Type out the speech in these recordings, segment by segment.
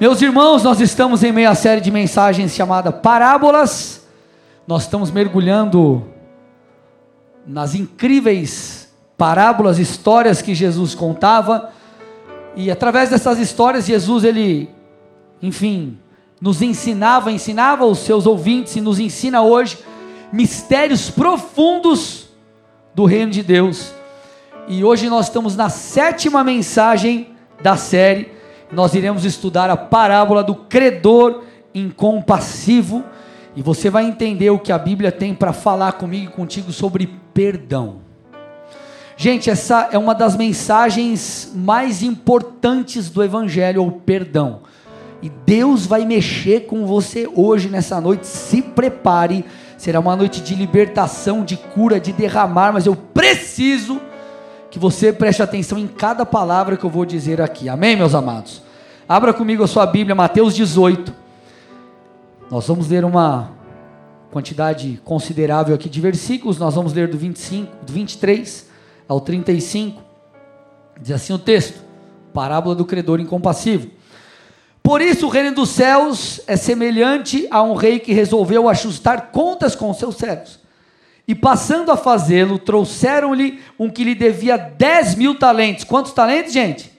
Meus irmãos, nós estamos em meio série de mensagens chamada Parábolas. Nós estamos mergulhando nas incríveis parábolas, histórias que Jesus contava. E através dessas histórias, Jesus, ele, enfim, nos ensinava, ensinava os seus ouvintes e nos ensina hoje mistérios profundos do reino de Deus. E hoje nós estamos na sétima mensagem da série nós iremos estudar a parábola do credor incompassivo e você vai entender o que a Bíblia tem para falar comigo e contigo sobre perdão. Gente, essa é uma das mensagens mais importantes do Evangelho, o perdão. E Deus vai mexer com você hoje, nessa noite. Se prepare, será uma noite de libertação, de cura, de derramar, mas eu preciso que você preste atenção em cada palavra que eu vou dizer aqui. Amém, meus amados? Abra comigo a sua Bíblia, Mateus 18. Nós vamos ler uma quantidade considerável aqui de versículos. Nós vamos ler do 25, do 23 ao 35. Diz assim o texto: Parábola do credor incompassivo. Por isso o reino dos céus é semelhante a um rei que resolveu ajustar contas com seus servos. E passando a fazê-lo, trouxeram-lhe um que lhe devia 10 mil talentos. Quantos talentos, gente?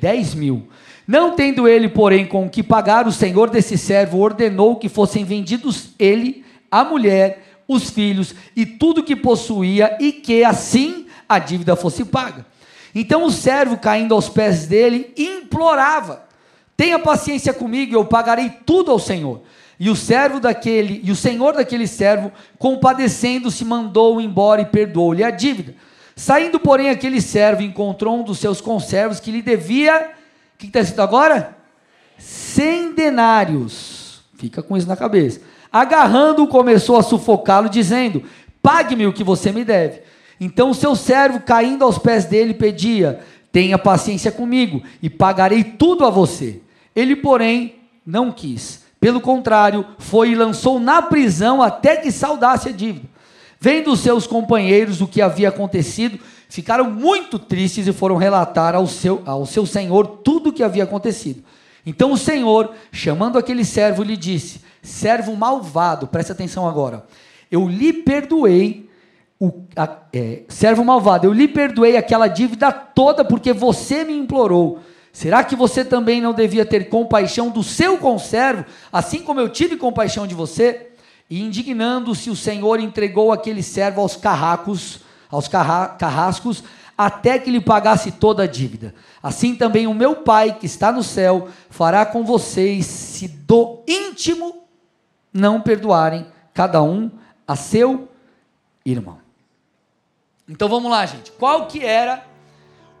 10 mil. Não tendo ele, porém, com o que pagar, o senhor desse servo ordenou que fossem vendidos ele, a mulher, os filhos e tudo que possuía, e que assim a dívida fosse paga. Então o servo, caindo aos pés dele, implorava: Tenha paciência comigo, eu pagarei tudo ao Senhor. E o servo daquele, e o senhor daquele servo, compadecendo-se, mandou-o embora e perdoou-lhe a dívida. Saindo, porém, aquele servo encontrou um dos seus conservos que lhe devia, o que está escrito agora? Cem denários. Fica com isso na cabeça. Agarrando-o, começou a sufocá-lo, dizendo: Pague-me o que você me deve. Então o seu servo, caindo aos pés dele, pedia: Tenha paciência comigo e pagarei tudo a você. Ele, porém, não quis pelo contrário, foi e lançou na prisão até que saudasse a dívida. Vendo seus companheiros o que havia acontecido, ficaram muito tristes e foram relatar ao seu, ao seu senhor tudo o que havia acontecido. Então o senhor, chamando aquele servo, lhe disse: Servo malvado, preste atenção agora. Eu lhe perdoei, o, a, é, servo malvado, eu lhe perdoei aquela dívida toda porque você me implorou. Será que você também não devia ter compaixão do seu conservo, assim como eu tive compaixão de você? E indignando-se, o Senhor entregou aquele servo aos carracos, aos carra carrascos, até que lhe pagasse toda a dívida. Assim também o meu Pai, que está no céu, fará com vocês, se do íntimo não perdoarem cada um a seu irmão. Então vamos lá, gente. Qual que era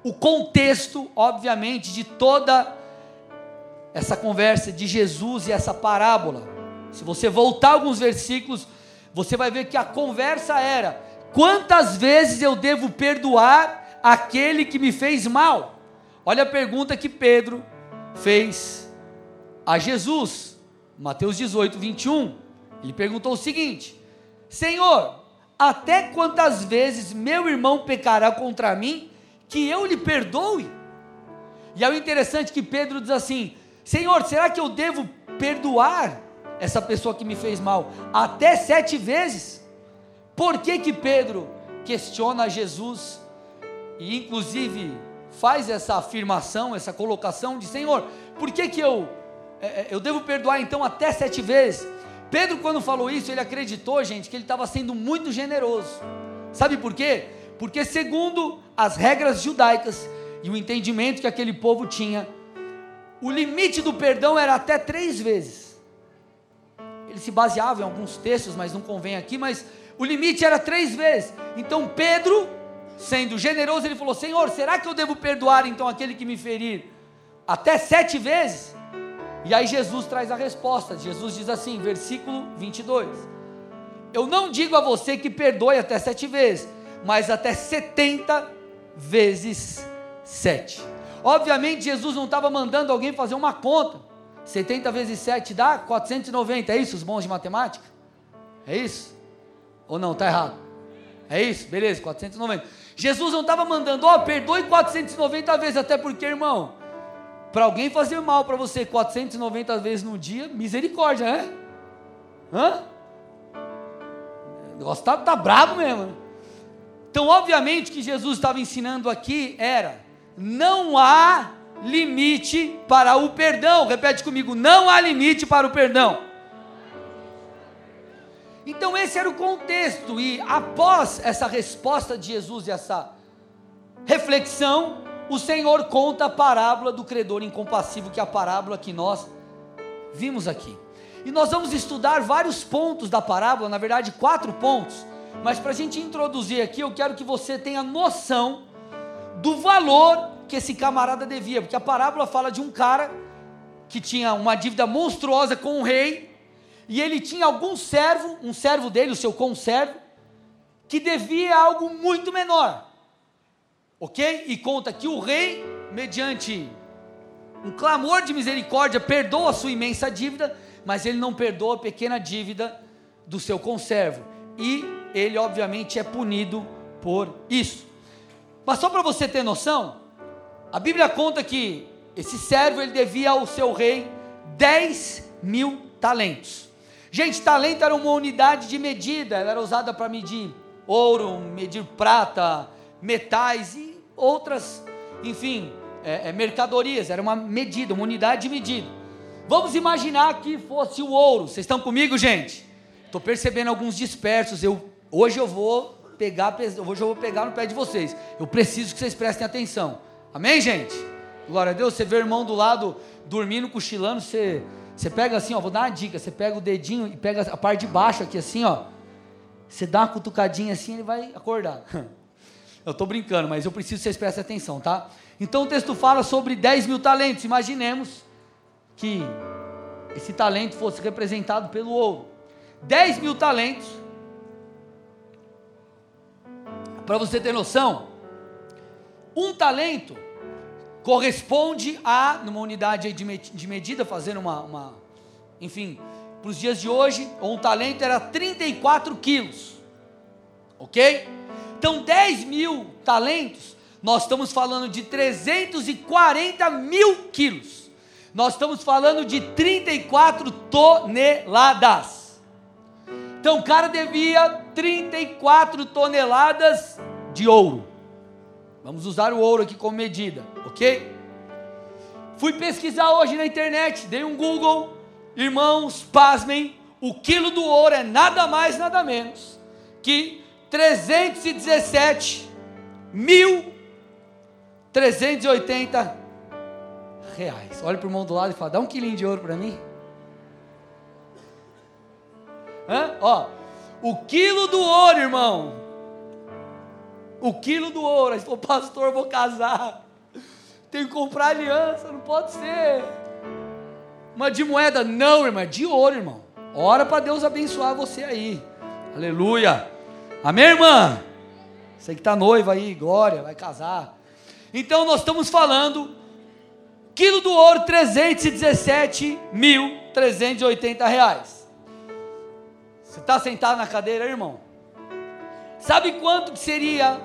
o contexto, obviamente, de toda essa conversa de Jesus e essa parábola. Se você voltar alguns versículos, você vai ver que a conversa era: quantas vezes eu devo perdoar aquele que me fez mal? Olha a pergunta que Pedro fez a Jesus, Mateus 18, 21. Ele perguntou o seguinte: Senhor, até quantas vezes meu irmão pecará contra mim que eu lhe perdoe. E é o interessante que Pedro diz assim: Senhor, será que eu devo perdoar essa pessoa que me fez mal até sete vezes? Por que que Pedro questiona Jesus e inclusive faz essa afirmação, essa colocação de Senhor, por que que eu é, é, eu devo perdoar então até sete vezes? Pedro quando falou isso ele acreditou, gente, que ele estava sendo muito generoso. Sabe por quê? Porque, segundo as regras judaicas e o entendimento que aquele povo tinha, o limite do perdão era até três vezes. Ele se baseava em alguns textos, mas não convém aqui, mas o limite era três vezes. Então Pedro, sendo generoso, ele falou: Senhor, será que eu devo perdoar então aquele que me ferir até sete vezes? E aí Jesus traz a resposta. Jesus diz assim, versículo 22. Eu não digo a você que perdoe até sete vezes, mas até 70 vezes 7. Obviamente, Jesus não estava mandando alguém fazer uma conta. 70 vezes 7 dá 490, é isso, os bons de matemática? É isso? Ou não, está errado? É isso? Beleza, 490. Jesus não estava mandando, ó, oh, perdoe 490 vezes, até porque, irmão, Para alguém fazer mal para você 490 vezes no dia, misericórdia, né? Hã? O negócio tá, tá brabo mesmo. Então, obviamente, o que Jesus estava ensinando aqui era: não há limite para o perdão. Repete comigo: não há limite para o perdão. Então, esse era o contexto, e após essa resposta de Jesus e essa reflexão, o Senhor conta a parábola do credor incompassivo, que é a parábola que nós vimos aqui. E nós vamos estudar vários pontos da parábola, na verdade, quatro pontos, mas para a gente introduzir aqui, eu quero que você tenha noção do valor que esse camarada devia, porque a parábola fala de um cara que tinha uma dívida monstruosa com o rei, e ele tinha algum servo, um servo dele, o seu conservo, que devia algo muito menor. Ok? E conta que o rei, mediante um clamor de misericórdia, perdoa a sua imensa dívida, mas ele não perdoa a pequena dívida do seu conservo. E ele, obviamente, é punido por isso. Mas só para você ter noção, a Bíblia conta que esse servo ele devia ao seu rei 10 mil talentos. Gente, talento era uma unidade de medida, ela era usada para medir ouro, medir prata, metais e outras, enfim, é, é, mercadorias, era uma medida, uma unidade de medida. Vamos imaginar que fosse o ouro, vocês estão comigo, gente? Estou percebendo alguns dispersos, eu, hoje eu vou pegar, hoje eu vou pegar no pé de vocês, eu preciso que vocês prestem atenção, amém, gente? Glória a Deus, você vê o irmão do lado dormindo, cochilando, você você pega assim, ó, vou dar uma dica, você pega o dedinho e pega a parte de baixo aqui assim, ó. Você dá uma cutucadinha assim, ele vai acordar. Eu estou brincando, mas eu preciso que vocês prestem atenção, tá? Então o texto fala sobre 10 mil talentos. Imaginemos que esse talento fosse representado pelo ouro. 10 mil talentos. Para você ter noção, um talento corresponde a, numa unidade de medida, fazendo uma, uma enfim, para os dias de hoje, um talento era 34 quilos, ok? Então 10 mil talentos, nós estamos falando de 340 mil quilos, nós estamos falando de 34 toneladas. Então o cara devia 34 toneladas de ouro. Vamos usar o ouro aqui como medida, ok? Fui pesquisar hoje na internet, dei um Google, irmãos, pasmem, o quilo do ouro é nada mais, nada menos que 317 mil 380 reais. Olha para o irmão do lado e fala: dá um quilinho de ouro para mim. Hã? Ó, o quilo do ouro, irmão, o quilo do ouro. Aí falou, pastor, vou casar. Tenho que comprar aliança, não pode ser. Uma de moeda, não, irmão, é de ouro, irmão. Ora para Deus abençoar você aí. Aleluia. Amém, irmã? Você que está noiva aí, glória, vai casar. Então nós estamos falando, quilo do ouro, 317.380 reais. Você está sentado na cadeira, irmão? Sabe quanto que seria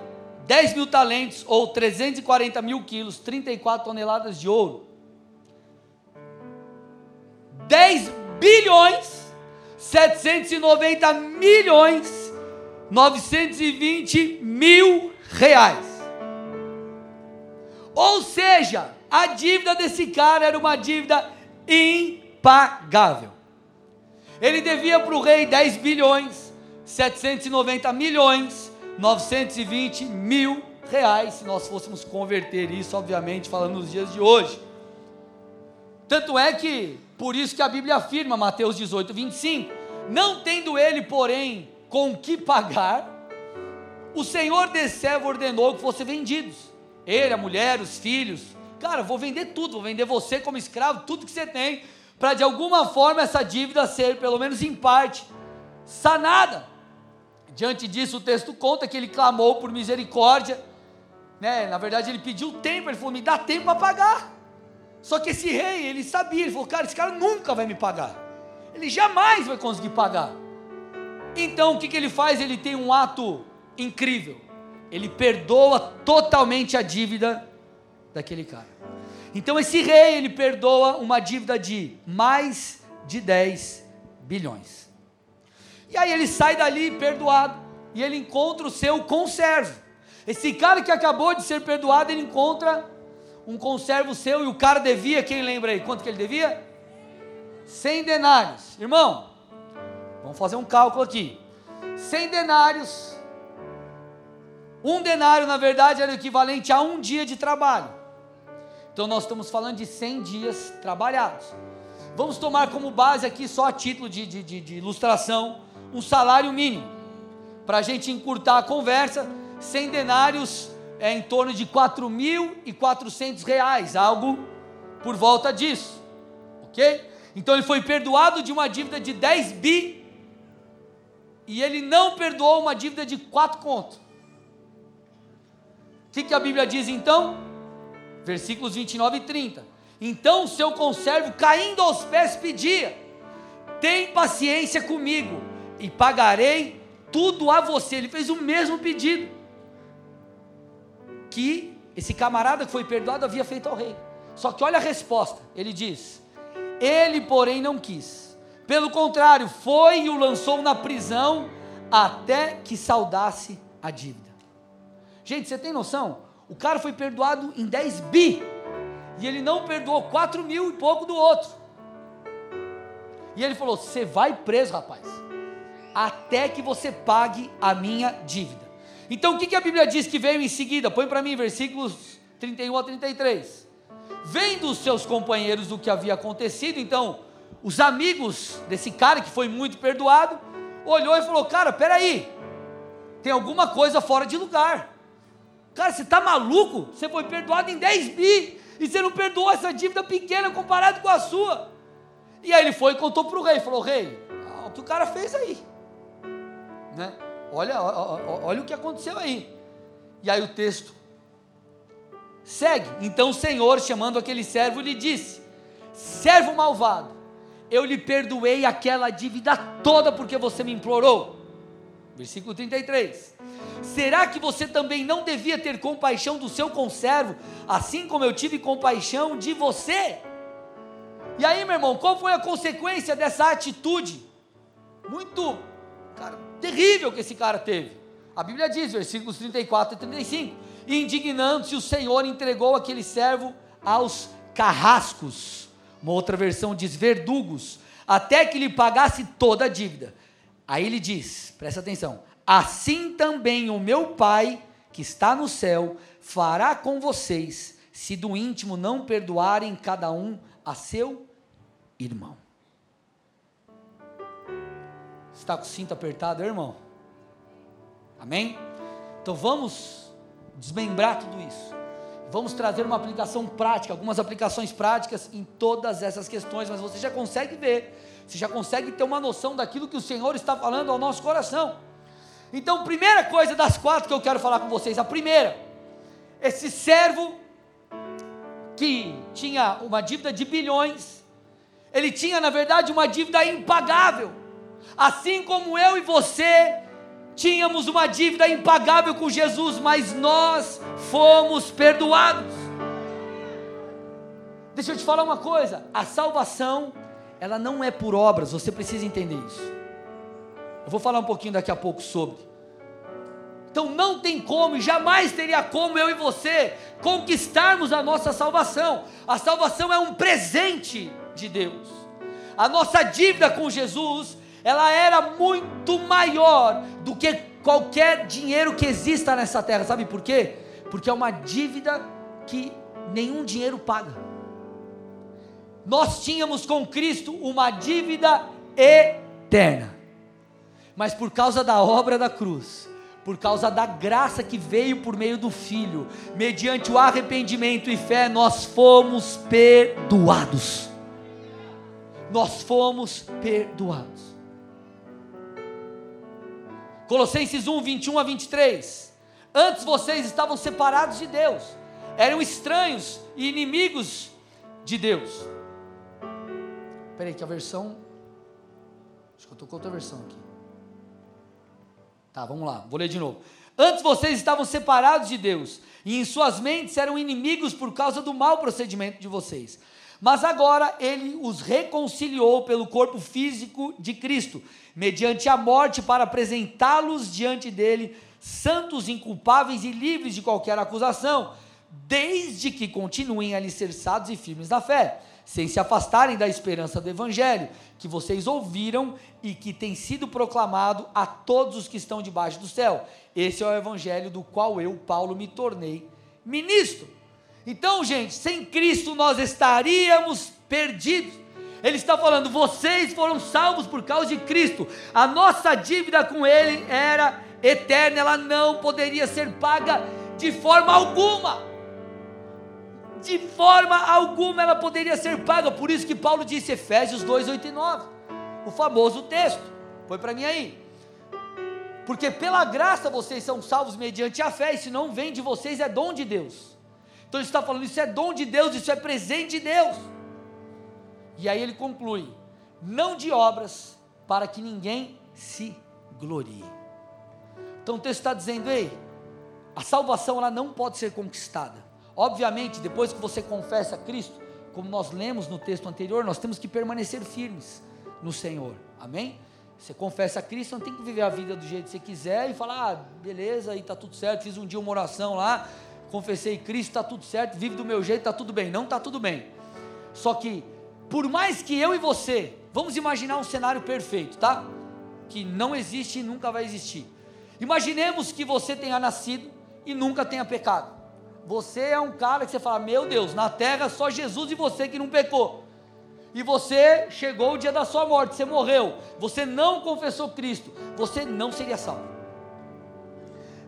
10 mil talentos ou 340 mil quilos, 34 toneladas de ouro. 10 bilhões, 790 milhões, 920 mil reais. Ou seja, a dívida desse cara era uma dívida impagável. Ele devia para o rei 10 bilhões, 790 milhões, 920 mil reais, se nós fôssemos converter isso, obviamente, falando nos dias de hoje. Tanto é que, por isso que a Bíblia afirma, Mateus 18, 25: Não tendo ele, porém, com que pagar, o Senhor desse servo ordenou que fossem vendidos. Ele, a mulher, os filhos. Cara, vou vender tudo, vou vender você como escravo, tudo que você tem, para de alguma forma essa dívida ser, pelo menos em parte, sanada. Diante disso, o texto conta que ele clamou por misericórdia. Né? Na verdade, ele pediu tempo, ele falou: me dá tempo para pagar. Só que esse rei, ele sabia, ele falou: cara, esse cara nunca vai me pagar. Ele jamais vai conseguir pagar. Então, o que, que ele faz? Ele tem um ato incrível. Ele perdoa totalmente a dívida daquele cara. Então esse rei, ele perdoa uma dívida de mais de 10 bilhões. E aí ele sai dali perdoado e ele encontra o seu conservo. Esse cara que acabou de ser perdoado, ele encontra um conservo seu e o cara devia, quem lembra aí? Quanto que ele devia? 100 denários. Irmão, vamos fazer um cálculo aqui. 100 denários. Um denário, na verdade, era o equivalente a um dia de trabalho. Então nós estamos falando de 100 dias trabalhados. Vamos tomar como base aqui, só a título de, de, de, de ilustração, um salário mínimo. Para a gente encurtar a conversa, 100 denários é em torno de 4.400 reais, algo por volta disso, ok? Então ele foi perdoado de uma dívida de 10 bi e ele não perdoou uma dívida de 4 contos. O que, que a Bíblia diz então? Versículos 29 e 30. Então o seu conservo, caindo aos pés, pedia: Tem paciência comigo e pagarei tudo a você. Ele fez o mesmo pedido que esse camarada que foi perdoado havia feito ao rei. Só que olha a resposta: ele diz: Ele, porém, não quis. Pelo contrário, foi e o lançou na prisão até que saudasse a dívida. Gente, você tem noção? O cara foi perdoado em 10 bi e ele não perdoou 4 mil e pouco do outro. E ele falou: Você vai preso, rapaz, até que você pague a minha dívida. Então o que, que a Bíblia diz que veio em seguida? Põe para mim versículos 31 a 33. Vendo os seus companheiros do que havia acontecido, então os amigos desse cara que foi muito perdoado, olhou e falou: Cara, peraí, tem alguma coisa fora de lugar. Cara, você está maluco? Você foi perdoado em 10 bi e você não perdoou essa dívida pequena comparado com a sua. E aí ele foi e contou para o rei: Falou, rei, o que o cara fez aí? Né? Olha, olha, olha o que aconteceu aí. E aí o texto segue. Então o Senhor, chamando aquele servo, lhe disse: Servo malvado, eu lhe perdoei aquela dívida toda porque você me implorou. Versículo 33. Será que você também não devia ter compaixão do seu conservo, assim como eu tive compaixão de você? E aí, meu irmão, qual foi a consequência dessa atitude? Muito, cara, terrível que esse cara teve. A Bíblia diz, versículos 34 e 35: indignando-se, o Senhor entregou aquele servo aos carrascos. Uma outra versão diz verdugos, até que lhe pagasse toda a dívida. Aí ele diz, presta atenção: assim também o meu Pai, que está no céu, fará com vocês, se do íntimo não perdoarem cada um a seu irmão. Está com o cinto apertado, irmão? Amém? Então vamos desmembrar tudo isso. Vamos trazer uma aplicação prática, algumas aplicações práticas em todas essas questões, mas você já consegue ver, você já consegue ter uma noção daquilo que o Senhor está falando ao nosso coração. Então, primeira coisa das quatro que eu quero falar com vocês, a primeira, esse servo que tinha uma dívida de bilhões, ele tinha na verdade uma dívida impagável. Assim como eu e você tínhamos uma dívida impagável com Jesus, mas nós fomos perdoados. Deixa eu te falar uma coisa: a salvação, ela não é por obras, você precisa entender isso. Eu vou falar um pouquinho daqui a pouco sobre. Então não tem como, jamais teria como eu e você conquistarmos a nossa salvação. A salvação é um presente de Deus. A nossa dívida com Jesus ela era muito maior do que qualquer dinheiro que exista nessa terra. Sabe por quê? Porque é uma dívida que nenhum dinheiro paga. Nós tínhamos com Cristo uma dívida eterna. Mas por causa da obra da cruz, por causa da graça que veio por meio do Filho, mediante o arrependimento e fé, nós fomos perdoados. Nós fomos perdoados. Colossenses 1, 21 a 23. Antes vocês estavam separados de Deus, eram estranhos e inimigos de Deus. Espera aí, que a versão. Acho que eu estou com outra versão aqui. Tá, vamos lá, vou ler de novo. Antes vocês estavam separados de Deus, e em suas mentes eram inimigos por causa do mau procedimento de vocês. Mas agora ele os reconciliou pelo corpo físico de Cristo, mediante a morte, para apresentá-los diante dele, santos, inculpáveis e livres de qualquer acusação, desde que continuem alicerçados e firmes na fé sem se afastarem da esperança do Evangelho, que vocês ouviram e que tem sido proclamado a todos os que estão debaixo do céu. Esse é o Evangelho do qual eu, Paulo, me tornei ministro. Então, gente, sem Cristo nós estaríamos perdidos. Ele está falando, vocês foram salvos por causa de Cristo. A nossa dívida com Ele era eterna, ela não poderia ser paga de forma alguma de forma alguma ela poderia ser paga. Por isso que Paulo disse Efésios 2, 8 e 9. O famoso texto. Foi para mim aí. Porque pela graça vocês são salvos mediante a fé, e se não vem de vocês é dom de Deus. Então ele está falando, isso é dom de Deus, isso é presente de Deus. E aí ele conclui: não de obras, para que ninguém se glorie. Então o texto está dizendo, ei, a salvação ela não pode ser conquistada. Obviamente, depois que você confessa Cristo, como nós lemos no texto anterior, nós temos que permanecer firmes no Senhor. Amém? Você confessa Cristo, não tem que viver a vida do jeito que você quiser e falar, ah, beleza, aí está tudo certo, fiz um dia uma oração lá, confessei Cristo, está tudo certo, vive do meu jeito, está tudo bem. Não está tudo bem. Só que, por mais que eu e você, vamos imaginar um cenário perfeito, tá? Que não existe e nunca vai existir. Imaginemos que você tenha nascido e nunca tenha pecado. Você é um cara que você fala: Meu Deus, na terra só Jesus e você que não pecou. E você chegou o dia da sua morte, você morreu, você não confessou Cristo, você não seria salvo.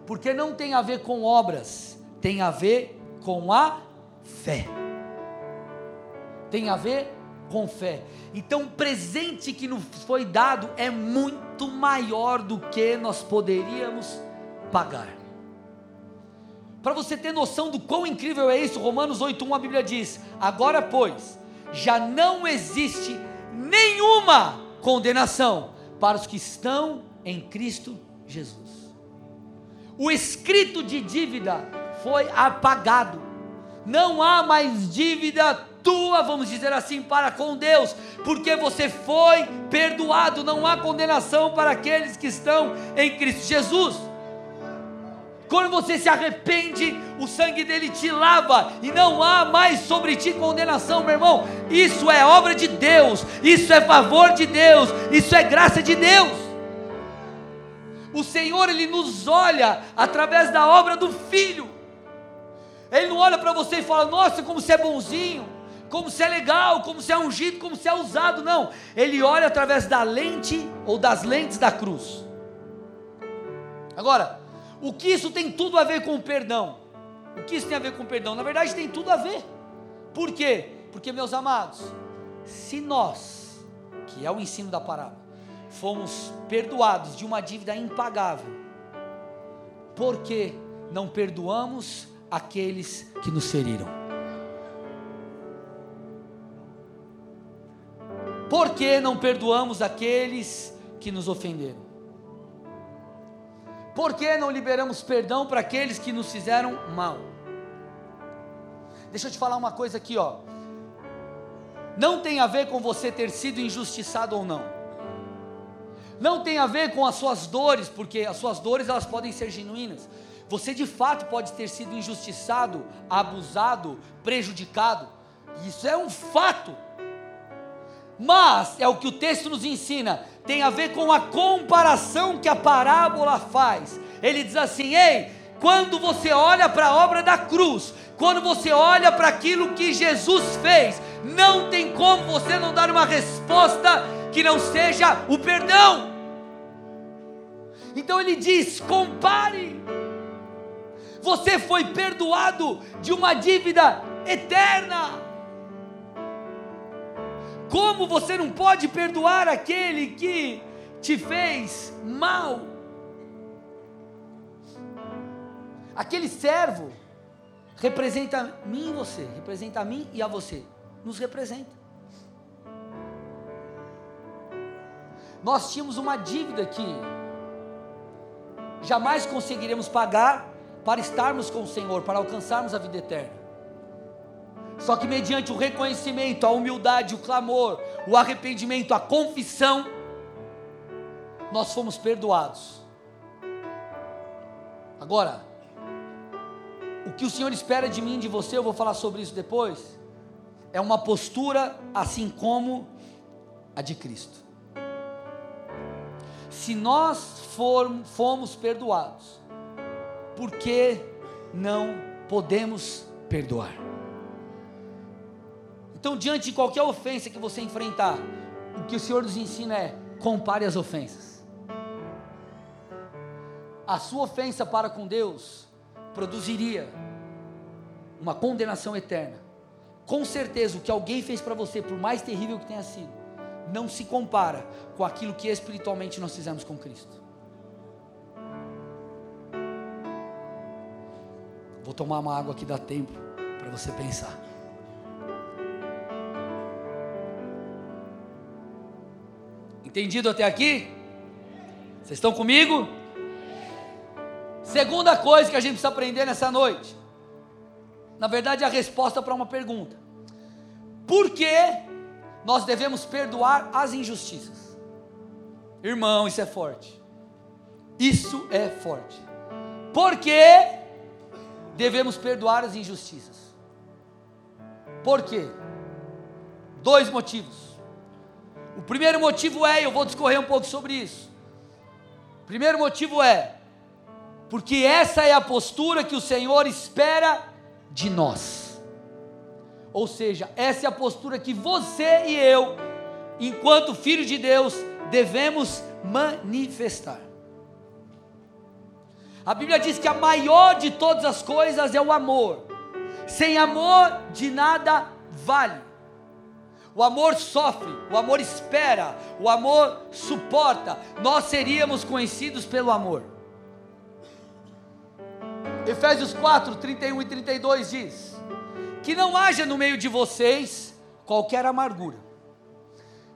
Porque não tem a ver com obras, tem a ver com a fé. Tem a ver com fé. Então, o presente que nos foi dado é muito maior do que nós poderíamos pagar. Para você ter noção do quão incrível é isso, Romanos 8:1 a Bíblia diz: "Agora, pois, já não existe nenhuma condenação para os que estão em Cristo Jesus." O escrito de dívida foi apagado. Não há mais dívida tua, vamos dizer assim, para com Deus, porque você foi perdoado, não há condenação para aqueles que estão em Cristo Jesus. Quando você se arrepende, o sangue dele te lava e não há mais sobre ti condenação, meu irmão. Isso é obra de Deus, isso é favor de Deus, isso é graça de Deus. O Senhor, Ele nos olha através da obra do Filho. Ele não olha para você e fala, nossa, como você é bonzinho, como você é legal, como você é ungido, como você é usado. Não. Ele olha através da lente ou das lentes da cruz. Agora, o que isso tem tudo a ver com o perdão? O que isso tem a ver com o perdão? Na verdade, tem tudo a ver. Por quê? Porque, meus amados, se nós, que é o ensino da parábola, fomos perdoados de uma dívida impagável, por que não perdoamos aqueles que nos feriram? Por que não perdoamos aqueles que nos ofenderam? Por que não liberamos perdão para aqueles que nos fizeram mal? Deixa eu te falar uma coisa aqui, ó. Não tem a ver com você ter sido injustiçado ou não. Não tem a ver com as suas dores, porque as suas dores elas podem ser genuínas. Você de fato pode ter sido injustiçado, abusado, prejudicado. Isso é um fato. Mas é o que o texto nos ensina, tem a ver com a comparação que a parábola faz. Ele diz assim: "Ei, quando você olha para a obra da cruz, quando você olha para aquilo que Jesus fez, não tem como você não dar uma resposta que não seja o perdão. Então ele diz: compare. Você foi perdoado de uma dívida eterna. Como você não pode perdoar aquele que te fez mal? Aquele servo representa mim e você, representa a mim e a você, nos representa. Nós tínhamos uma dívida que jamais conseguiremos pagar para estarmos com o Senhor, para alcançarmos a vida eterna. Só que mediante o reconhecimento, a humildade, o clamor, o arrependimento, a confissão, nós fomos perdoados. Agora, o que o Senhor espera de mim de você, eu vou falar sobre isso depois, é uma postura assim como a de Cristo. Se nós for, fomos perdoados, por que não podemos perdoar? Então, diante de qualquer ofensa que você enfrentar, o que o Senhor nos ensina é: compare as ofensas. A sua ofensa para com Deus produziria uma condenação eterna. Com certeza, o que alguém fez para você, por mais terrível que tenha sido, não se compara com aquilo que espiritualmente nós fizemos com Cristo. Vou tomar uma água que dá tempo para você pensar. Entendido até aqui? Vocês estão comigo? Segunda coisa que a gente precisa aprender nessa noite. Na verdade, é a resposta para uma pergunta. Por que nós devemos perdoar as injustiças? Irmão, isso é forte. Isso é forte. Por que devemos perdoar as injustiças? Por quê? Dois motivos. O primeiro motivo é, eu vou discorrer um pouco sobre isso. O primeiro motivo é, porque essa é a postura que o Senhor espera de nós. Ou seja, essa é a postura que você e eu, enquanto filhos de Deus, devemos manifestar. A Bíblia diz que a maior de todas as coisas é o amor. Sem amor, de nada vale. O amor sofre, o amor espera, o amor suporta. Nós seríamos conhecidos pelo amor. Efésios 4, 31 e 32 diz: Que não haja no meio de vocês qualquer amargura,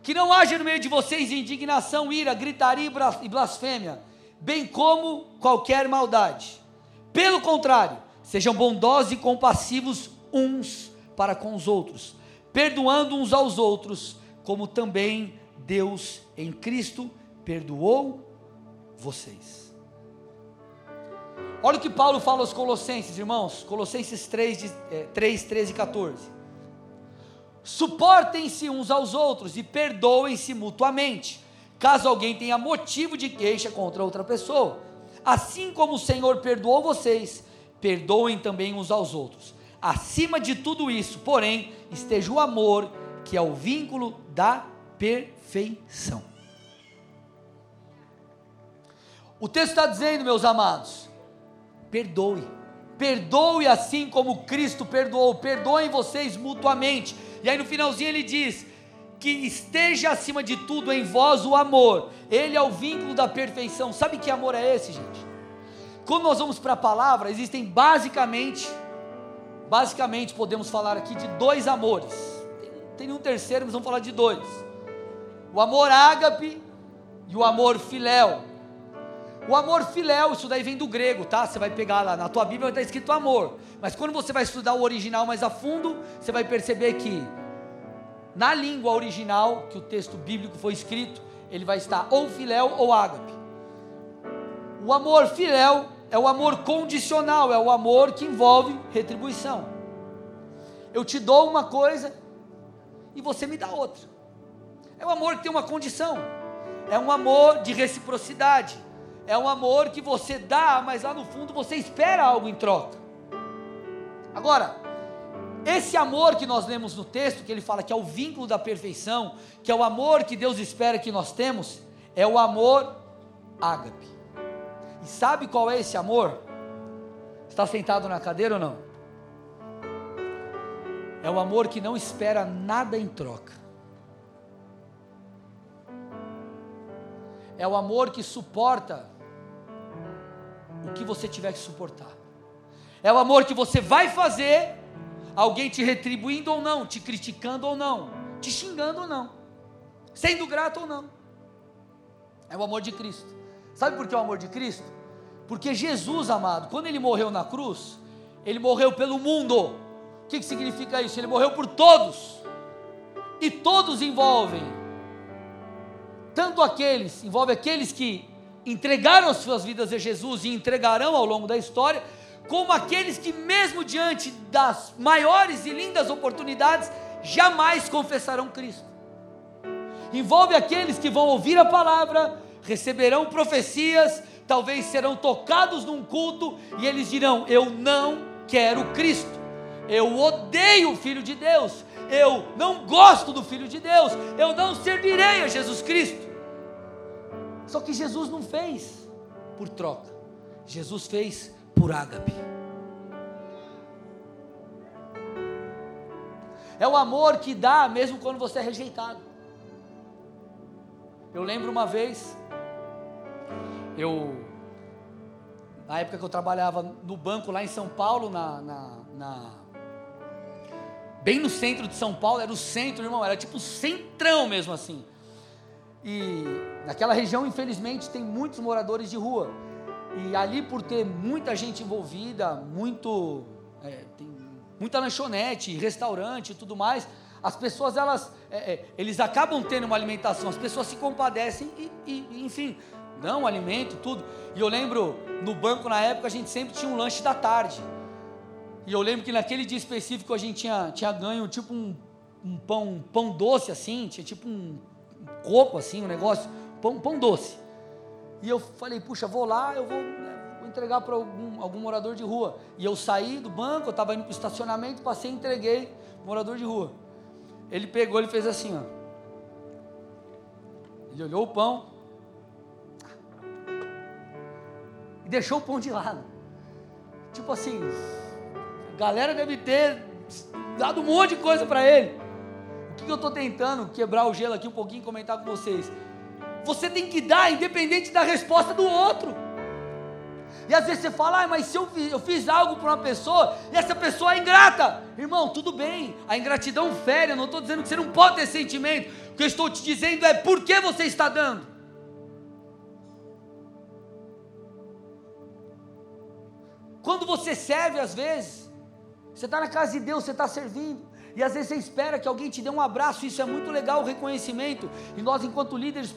que não haja no meio de vocês indignação, ira, gritaria e blasfêmia, bem como qualquer maldade. Pelo contrário, sejam bondosos e compassivos uns para com os outros, perdoando uns aos outros, como também Deus em Cristo perdoou vocês. Olha o que Paulo fala aos Colossenses, irmãos, Colossenses 3, 3 13 e 14. Suportem-se uns aos outros e perdoem-se mutuamente, caso alguém tenha motivo de queixa contra outra pessoa. Assim como o Senhor perdoou vocês, perdoem também uns aos outros. Acima de tudo isso, porém, esteja o amor, que é o vínculo da perfeição. O texto está dizendo, meus amados, perdoe. Perdoe assim como Cristo perdoou. Perdoem vocês mutuamente. E aí no finalzinho ele diz: que esteja acima de tudo em vós o amor. Ele é o vínculo da perfeição. Sabe que amor é esse, gente? Quando nós vamos para a palavra, existem basicamente, basicamente podemos falar aqui de dois amores. Tem, tem um terceiro, mas vamos falar de dois. O amor ágape e o amor filéu. O amor filéu, isso daí vem do grego, tá? Você vai pegar lá na tua Bíblia vai estar escrito amor. Mas quando você vai estudar o original mais a fundo, você vai perceber que na língua original que o texto bíblico foi escrito, ele vai estar ou filéu ou ágape. O amor filéu é o amor condicional, é o amor que envolve retribuição. Eu te dou uma coisa e você me dá outra. É o amor que tem uma condição. É um amor de reciprocidade é um amor que você dá, mas lá no fundo você espera algo em troca. Agora, esse amor que nós lemos no texto, que ele fala que é o vínculo da perfeição, que é o amor que Deus espera que nós temos, é o amor ágape. E sabe qual é esse amor? Está sentado na cadeira ou não? É o amor que não espera nada em troca. É o amor que suporta o que você tiver que suportar. É o amor que você vai fazer, alguém te retribuindo ou não, te criticando ou não, te xingando ou não, sendo grato ou não. É o amor de Cristo. Sabe por que é o amor de Cristo? Porque Jesus, amado, quando ele morreu na cruz, ele morreu pelo mundo. O que, que significa isso? Ele morreu por todos. E todos envolvem, tanto aqueles, envolve aqueles que entregaram suas vidas a Jesus e entregarão ao longo da história, como aqueles que, mesmo diante das maiores e lindas oportunidades, jamais confessarão Cristo. Envolve aqueles que vão ouvir a palavra, receberão profecias, talvez serão tocados num culto e eles dirão: Eu não quero Cristo, eu odeio o Filho de Deus, eu não gosto do Filho de Deus, eu não servirei a Jesus Cristo. Só que Jesus não fez por troca, Jesus fez por ágape. É o amor que dá mesmo quando você é rejeitado. Eu lembro uma vez, eu, na época que eu trabalhava no banco lá em São Paulo, na, na, na bem no centro de São Paulo, era o centro, irmão, era tipo centrão mesmo assim. E naquela região, infelizmente, tem muitos moradores de rua. E ali, por ter muita gente envolvida, muito, é, tem muita lanchonete, restaurante e tudo mais, as pessoas, elas, é, é, eles acabam tendo uma alimentação, as pessoas se compadecem e, e, enfim, dão alimento, tudo. E eu lembro, no banco na época, a gente sempre tinha um lanche da tarde. E eu lembro que naquele dia específico a gente tinha, tinha ganho tipo um, um pão, um pão doce assim, tinha tipo um, um coco assim, um negócio, pão, pão doce. E eu falei, puxa, vou lá, eu vou, né, vou entregar para algum, algum morador de rua. E eu saí do banco, eu estava indo para o estacionamento, passei e entreguei morador de rua. Ele pegou, ele fez assim, ó. Ele olhou o pão deixou o pão de lado. Tipo assim, a galera deve ter dado um monte de coisa para ele. O que, eu estou tentando quebrar o gelo aqui um pouquinho e comentar com vocês? Você tem que dar, independente da resposta do outro. E às vezes você fala, ah, mas se eu fiz, eu fiz algo para uma pessoa e essa pessoa é ingrata, irmão, tudo bem, a ingratidão fere, eu não estou dizendo que você não pode ter sentimento, o que eu estou te dizendo é por que você está dando. Quando você serve, às vezes, você está na casa de Deus, você está servindo, e às vezes você espera que alguém te dê um abraço, isso é muito legal, o reconhecimento, e nós, enquanto líderes,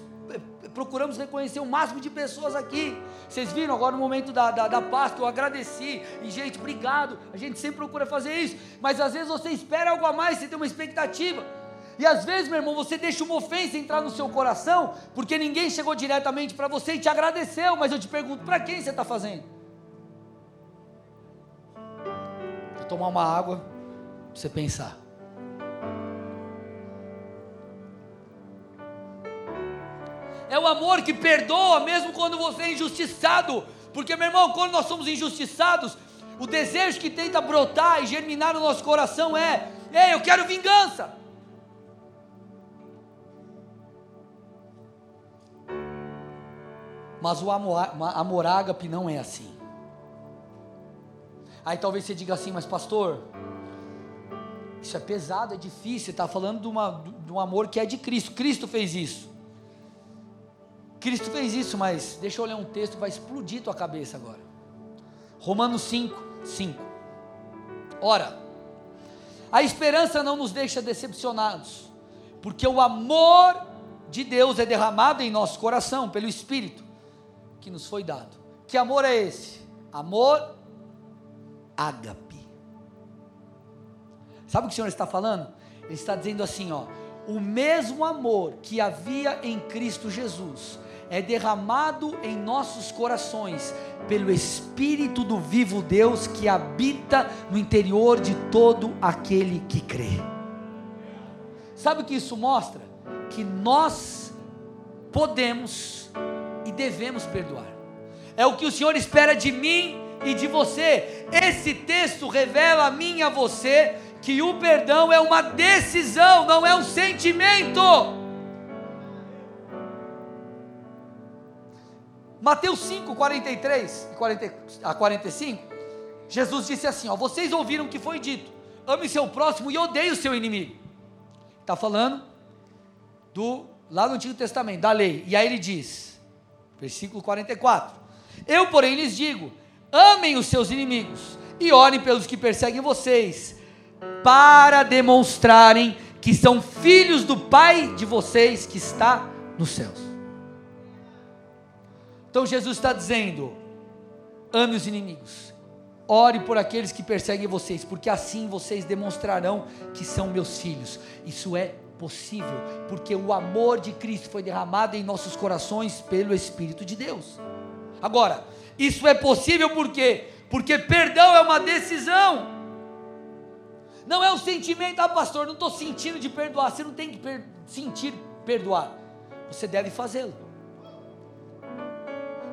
procuramos reconhecer o máximo de pessoas aqui. Vocês viram agora no momento da, da, da Páscoa, eu agradeci, e gente, obrigado. A gente sempre procura fazer isso, mas às vezes você espera algo a mais, você tem uma expectativa. E às vezes, meu irmão, você deixa uma ofensa entrar no seu coração, porque ninguém chegou diretamente para você e te agradeceu, mas eu te pergunto, para quem você está fazendo? Tomar uma água para você pensar. é o amor que perdoa mesmo quando você é injustiçado. Porque, meu irmão, quando nós somos injustiçados, o desejo que tenta brotar e germinar no nosso coração é: ei, eu quero vingança. Mas o amor, amor ágape não é assim. Aí talvez você diga assim, mas pastor, isso é pesado, é difícil, está falando de, uma, de um amor que é de Cristo. Cristo fez isso. Cristo fez isso, mas deixa eu ler um texto que vai explodir tua cabeça agora. Romanos 5, 5. Ora, a esperança não nos deixa decepcionados, porque o amor de Deus é derramado em nosso coração pelo Espírito que nos foi dado. Que amor é esse? Amor ágape. Sabe o que o Senhor está falando? Ele está dizendo assim, ó, o mesmo amor que havia em Cristo Jesus é derramado em nossos corações pelo Espírito do vivo Deus que habita no interior de todo aquele que crê. Sabe o que isso mostra? Que nós podemos e devemos perdoar. É o que o Senhor espera de mim e de você. Esse texto revela a mim e a você que o perdão é uma decisão, não é um sentimento. Mateus 5, 43 a 45, Jesus disse assim: ó, Vocês ouviram o que foi dito, ame seu próximo e odeie o seu inimigo. Está falando do lá no Antigo Testamento, da lei. E aí ele diz, versículo 44: Eu, porém, lhes digo: amem os seus inimigos e orem pelos que perseguem vocês, para demonstrarem que são filhos do Pai de vocês que está nos céus. Então Jesus está dizendo: ame os inimigos, ore por aqueles que perseguem vocês, porque assim vocês demonstrarão que são meus filhos. Isso é possível, porque o amor de Cristo foi derramado em nossos corações pelo Espírito de Deus. Agora, isso é possível por quê? Porque perdão é uma decisão. Não é um sentimento, ah, pastor, não estou sentindo de perdoar. Você não tem que per sentir perdoar. Você deve fazê-lo.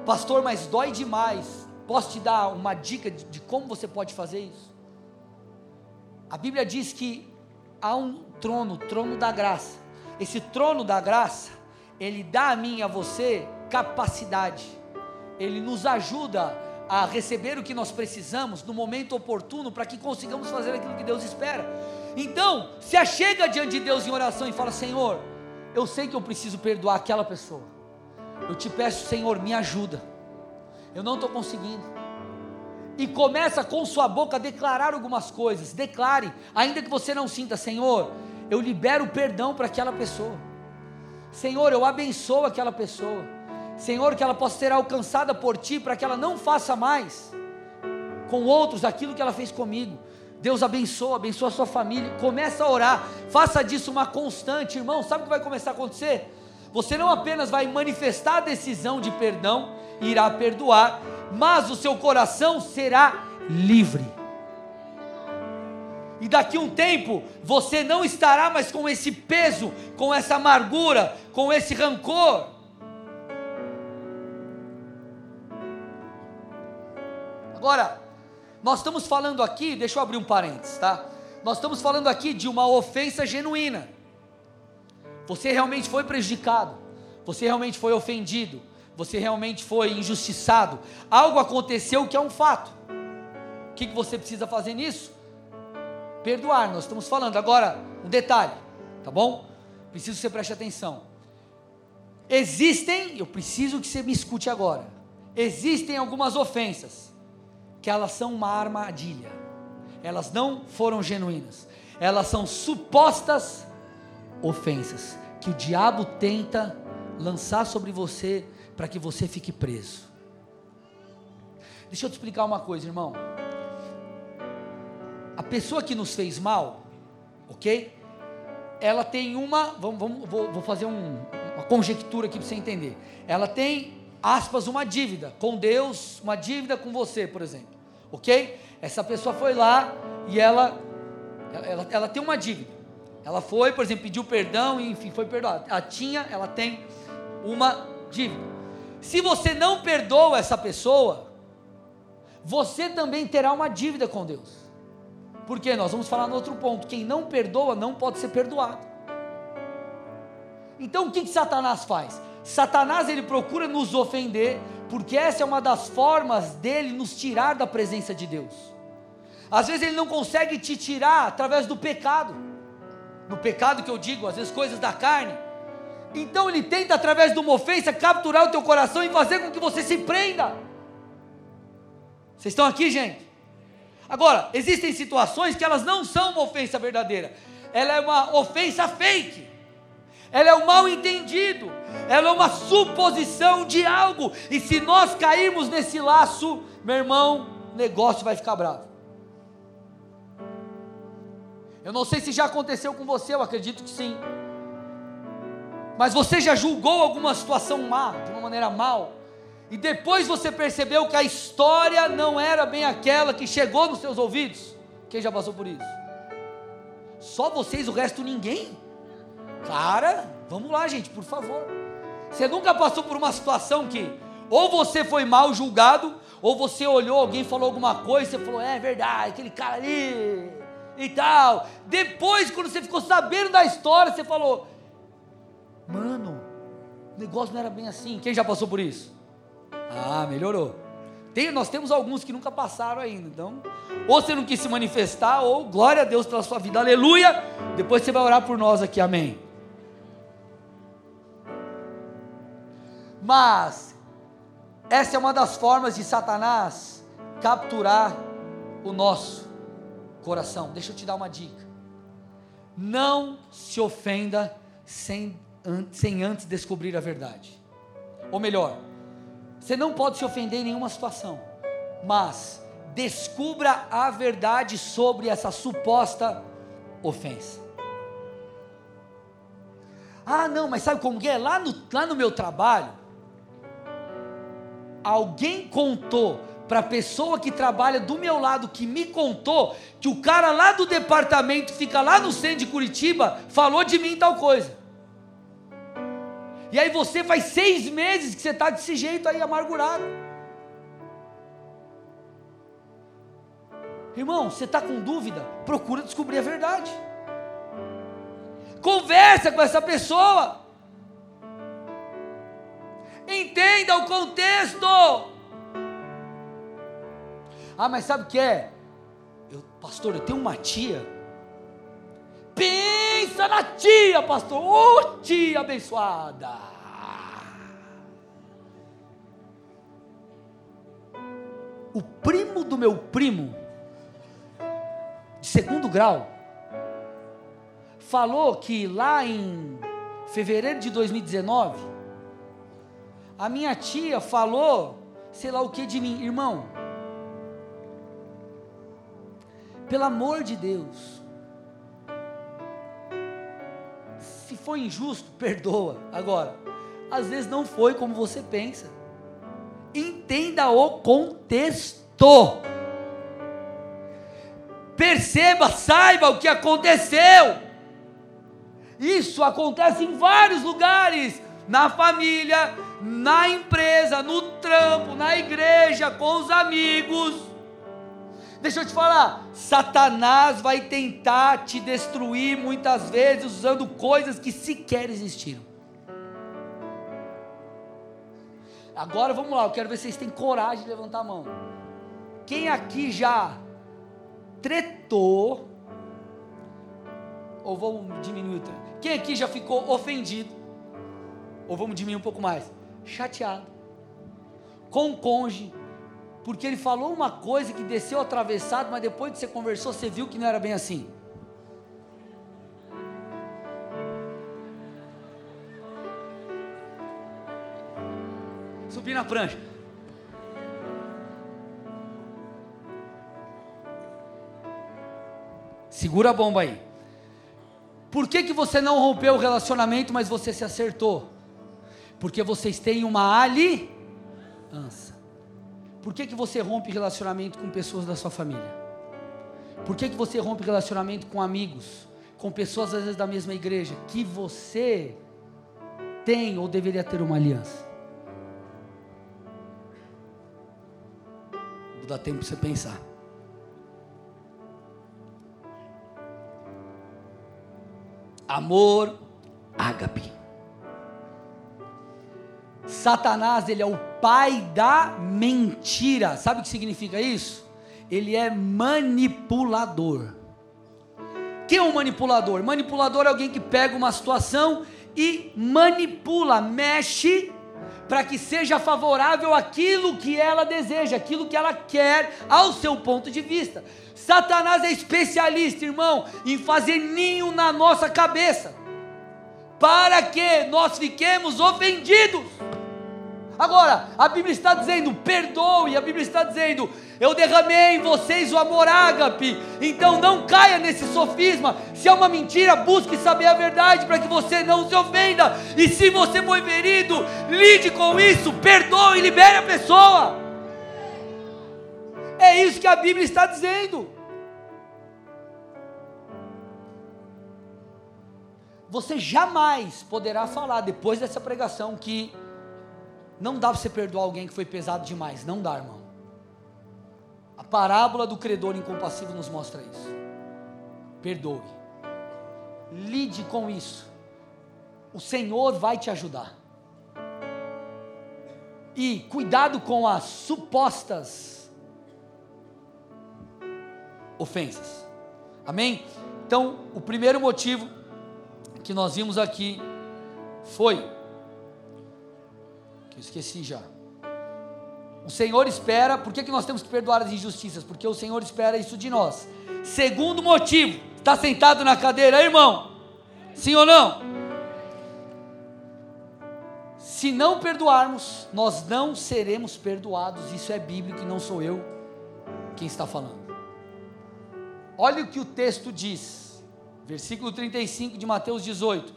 Pastor, mas dói demais. Posso te dar uma dica de, de como você pode fazer isso? A Bíblia diz que há um trono, trono da graça. Esse trono da graça, ele dá a mim e a você capacidade. Ele nos ajuda a receber o que nós precisamos no momento oportuno para que consigamos fazer aquilo que Deus espera. Então, se achega diante de Deus em oração e fala: Senhor, eu sei que eu preciso perdoar aquela pessoa. Eu te peço, Senhor, me ajuda. Eu não estou conseguindo. E começa com sua boca a declarar algumas coisas. Declare, ainda que você não sinta, Senhor, eu libero perdão para aquela pessoa. Senhor, eu abençoo aquela pessoa. Senhor, que ela possa ser alcançada por ti, para que ela não faça mais com outros aquilo que ela fez comigo. Deus abençoa, abençoa a sua família. Começa a orar, faça disso uma constante, irmão. Sabe o que vai começar a acontecer? Você não apenas vai manifestar a decisão de perdão, irá perdoar, mas o seu coração será livre. E daqui um tempo, você não estará mais com esse peso, com essa amargura, com esse rancor. Agora, nós estamos falando aqui, deixa eu abrir um parênteses, tá? Nós estamos falando aqui de uma ofensa genuína. Você realmente foi prejudicado, você realmente foi ofendido, você realmente foi injustiçado. Algo aconteceu que é um fato. O que, que você precisa fazer nisso? Perdoar, nós estamos falando. Agora, um detalhe, tá bom? Preciso que você preste atenção. Existem, eu preciso que você me escute agora. Existem algumas ofensas que elas são uma armadilha. Elas não foram genuínas. Elas são supostas ofensas que o diabo tenta lançar sobre você para que você fique preso. Deixa eu te explicar uma coisa, irmão. A pessoa que nos fez mal, ok? Ela tem uma, vamos, vamos vou, vou, fazer um, uma conjectura aqui para você entender. Ela tem, aspas, uma dívida com Deus, uma dívida com você, por exemplo ok? Essa pessoa foi lá e ela, ela, ela tem uma dívida. Ela foi, por exemplo, pediu perdão e enfim, foi perdoada. Ela tinha, ela tem uma dívida. Se você não perdoa essa pessoa, você também terá uma dívida com Deus. Porque nós vamos falar no outro ponto: quem não perdoa não pode ser perdoado. Então o que, que Satanás faz? Satanás ele procura nos ofender, porque essa é uma das formas dele nos tirar da presença de Deus. Às vezes ele não consegue te tirar através do pecado, no pecado que eu digo, às vezes coisas da carne. Então ele tenta através de uma ofensa capturar o teu coração e fazer com que você se prenda. Vocês estão aqui, gente? Agora, existem situações que elas não são uma ofensa verdadeira, ela é uma ofensa fake ela é um mal entendido, ela é uma suposição de algo, e se nós cairmos nesse laço, meu irmão, o negócio vai ficar bravo. Eu não sei se já aconteceu com você, eu acredito que sim. Mas você já julgou alguma situação má, de uma maneira mal, e depois você percebeu que a história não era bem aquela que chegou nos seus ouvidos? Quem já passou por isso? Só vocês, o resto ninguém? Cara, vamos lá, gente, por favor. Você nunca passou por uma situação que ou você foi mal julgado, ou você olhou, alguém falou alguma coisa, você falou, é verdade, aquele cara ali e tal. Depois, quando você ficou sabendo da história, você falou, mano, o negócio não era bem assim. Quem já passou por isso? Ah, melhorou. Tem, nós temos alguns que nunca passaram ainda, então, ou você não quis se manifestar, ou glória a Deus pela sua vida, aleluia. Depois você vai orar por nós aqui, amém. Mas Essa é uma das formas de Satanás capturar o nosso coração. Deixa eu te dar uma dica. Não se ofenda sem, sem antes descobrir a verdade. Ou melhor, você não pode se ofender em nenhuma situação, mas descubra a verdade sobre essa suposta ofensa. Ah, não, mas sabe como é? Lá no, lá no meu trabalho, alguém contou para a pessoa que trabalha do meu lado, que me contou, que o cara lá do departamento, fica lá no centro de Curitiba, falou de mim tal coisa. E aí você faz seis meses que você está desse jeito aí, amargurado. Irmão, você está com dúvida? Procura descobrir a verdade. Conversa com essa pessoa. Entenda o contexto. Ah, mas sabe o que é? Eu, pastor, eu tenho uma tia. Pensa na tia, pastor. Ô oh, tia abençoada. O primo do meu primo, de segundo grau, falou que lá em fevereiro de 2019, a minha tia falou, sei lá o que de mim, irmão. Pelo amor de Deus. Se foi injusto, perdoa. Agora, às vezes não foi como você pensa. Entenda o contexto. Perceba, saiba o que aconteceu. Isso acontece em vários lugares, na família, na empresa, no trampo, na igreja, com os amigos. Deixa eu te falar, Satanás vai tentar te destruir muitas vezes usando coisas que sequer existiram. Agora vamos lá, eu quero ver se vocês têm coragem de levantar a mão. Quem aqui já tretou? Ou vamos diminuir? Quem aqui já ficou ofendido? Ou vamos diminuir um pouco mais? Chateado. Com o cônjuge porque ele falou uma coisa que desceu atravessado, mas depois que você conversou, você viu que não era bem assim. Subir na prancha. Segura a bomba aí. Por que, que você não rompeu o relacionamento, mas você se acertou? Porque vocês têm uma aliança. Por que, que você rompe relacionamento com pessoas da sua família? Por que, que você rompe relacionamento com amigos, com pessoas às vezes da mesma igreja, que você tem ou deveria ter uma aliança? Vou dar tempo para você pensar. Amor, ágape. Satanás, ele é o pai da mentira. Sabe o que significa isso? Ele é manipulador. Quem é um manipulador? Manipulador é alguém que pega uma situação e manipula, mexe para que seja favorável aquilo que ela deseja, aquilo que ela quer ao seu ponto de vista. Satanás é especialista, irmão, em fazer ninho na nossa cabeça, para que nós fiquemos ofendidos. Agora, a Bíblia está dizendo: perdoe, a Bíblia está dizendo: eu derramei em vocês o amor ágape. Então não caia nesse sofisma. Se é uma mentira, busque saber a verdade para que você não se ofenda. E se você foi ferido, lide com isso, perdoe e libere a pessoa. É isso que a Bíblia está dizendo. Você jamais poderá falar depois dessa pregação que não dá para você perdoar alguém que foi pesado demais. Não dá, irmão. A parábola do credor incompassível nos mostra isso. Perdoe. Lide com isso. O Senhor vai te ajudar. E cuidado com as supostas ofensas. Amém? Então, o primeiro motivo que nós vimos aqui foi que eu esqueci já. O Senhor espera, por que, que nós temos que perdoar as injustiças? Porque o Senhor espera isso de nós. Segundo motivo, está sentado na cadeira, irmão? Sim ou não? Se não perdoarmos, nós não seremos perdoados. Isso é bíblico e não sou eu quem está falando. Olha o que o texto diz, versículo 35 de Mateus 18: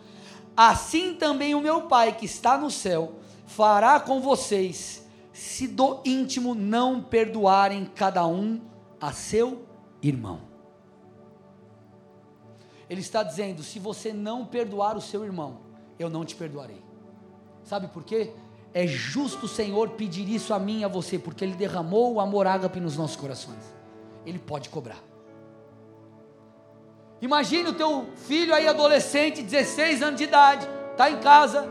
Assim também o meu Pai que está no céu fará com vocês se do íntimo não perdoarem cada um a seu irmão. Ele está dizendo: se você não perdoar o seu irmão, eu não te perdoarei. Sabe por quê? É justo o Senhor pedir isso a mim e a você, porque Ele derramou o amor ágape nos nossos corações. Ele pode cobrar. Imagine o teu filho aí, adolescente, 16 anos de idade, está em casa,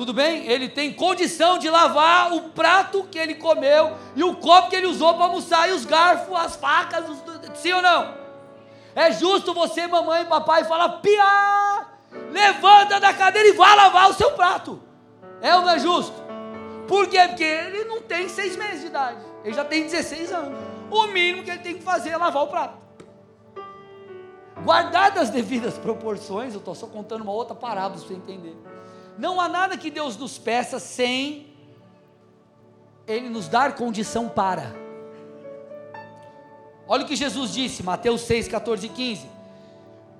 tudo bem? Ele tem condição de lavar o prato que ele comeu e o copo que ele usou para almoçar, e os garfos, as facas, os... sim ou não? É justo você, mamãe e papai, falar: Pia, levanta da cadeira e vá lavar o seu prato. É ou não é justo? Por quê? Porque ele não tem seis meses de idade, ele já tem 16 anos. O mínimo que ele tem que fazer é lavar o prato. Guardadas as devidas proporções, eu estou só contando uma outra parábola para você entender. Não há nada que Deus nos peça sem Ele nos dar condição para. Olha o que Jesus disse, Mateus 6, 14 e 15.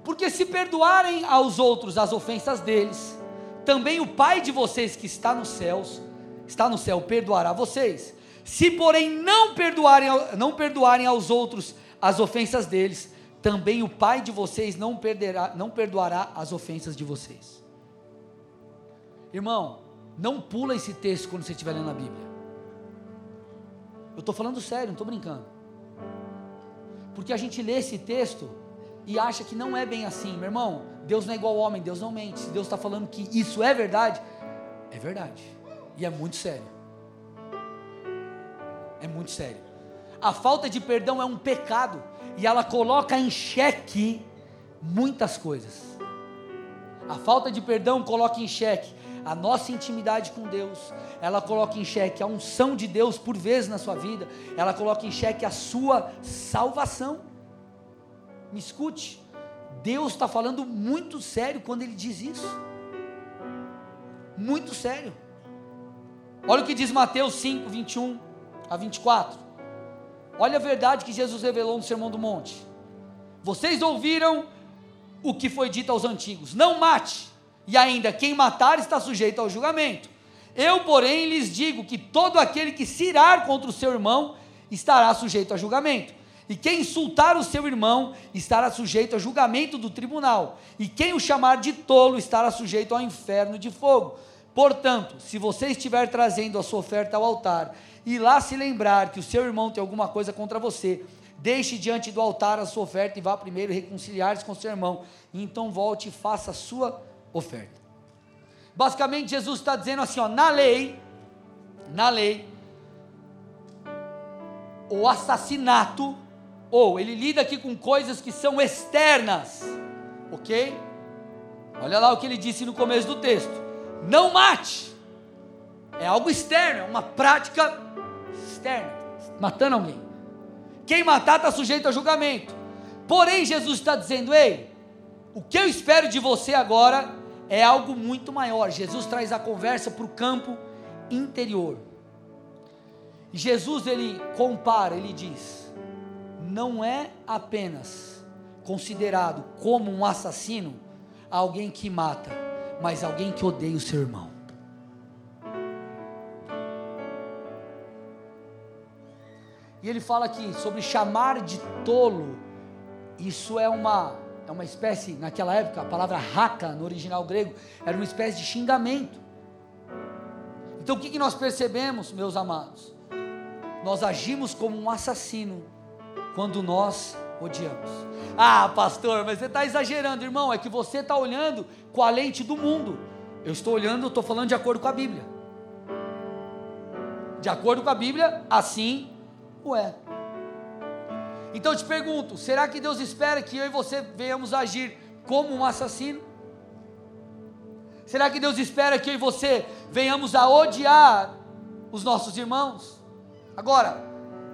Porque se perdoarem aos outros as ofensas deles, também o Pai de vocês que está nos céus, está no céu, perdoará vocês. Se porém não perdoarem, não perdoarem aos outros as ofensas deles, também o Pai de vocês não, perderá, não perdoará as ofensas de vocês. Irmão, não pula esse texto quando você estiver lendo a Bíblia. Eu estou falando sério, não estou brincando. Porque a gente lê esse texto e acha que não é bem assim, meu irmão. Deus não é igual ao homem, Deus não mente. Se Deus está falando que isso é verdade, é verdade. E é muito sério. É muito sério. A falta de perdão é um pecado e ela coloca em xeque muitas coisas. A falta de perdão coloca em xeque a nossa intimidade com Deus, ela coloca em xeque a unção de Deus por vezes na sua vida, ela coloca em xeque a sua salvação. Me escute, Deus está falando muito sério quando Ele diz isso, muito sério. Olha o que diz Mateus 5, 21 a 24. Olha a verdade que Jesus revelou no Sermão do Monte. Vocês ouviram o que foi dito aos antigos: não mate e ainda quem matar está sujeito ao julgamento. Eu, porém, lhes digo que todo aquele que se irar contra o seu irmão estará sujeito a julgamento. E quem insultar o seu irmão estará sujeito a julgamento do tribunal. E quem o chamar de tolo estará sujeito ao inferno de fogo. Portanto, se você estiver trazendo a sua oferta ao altar e lá se lembrar que o seu irmão tem alguma coisa contra você, deixe diante do altar a sua oferta e vá primeiro reconciliar-se com seu irmão. E então volte e faça a sua oferta. Basicamente, Jesus está dizendo assim: ó, na lei, na lei, o assassinato, ou ele lida aqui com coisas que são externas, ok? Olha lá o que ele disse no começo do texto: não mate, é algo externo, é uma prática externa, matando alguém. Quem matar está sujeito a julgamento. Porém, Jesus está dizendo: ei, o que eu espero de você agora é algo muito maior. Jesus traz a conversa para o campo interior. Jesus ele compara, ele diz: não é apenas considerado como um assassino alguém que mata, mas alguém que odeia o seu irmão. E ele fala aqui sobre chamar de tolo. Isso é uma é uma espécie, naquela época, a palavra raca no original grego era uma espécie de xingamento. Então o que, nós percebemos, meus amados? Nós agimos como um assassino quando nós odiamos. Ah, pastor, mas você está exagerando, irmão. É que você está olhando com a lente do mundo. Eu estou olhando, estou falando de acordo com a Bíblia. De acordo com a Bíblia, assim o é. Então eu te pergunto: será que Deus espera que eu e você venhamos agir como um assassino? Será que Deus espera que eu e você venhamos a odiar os nossos irmãos? Agora,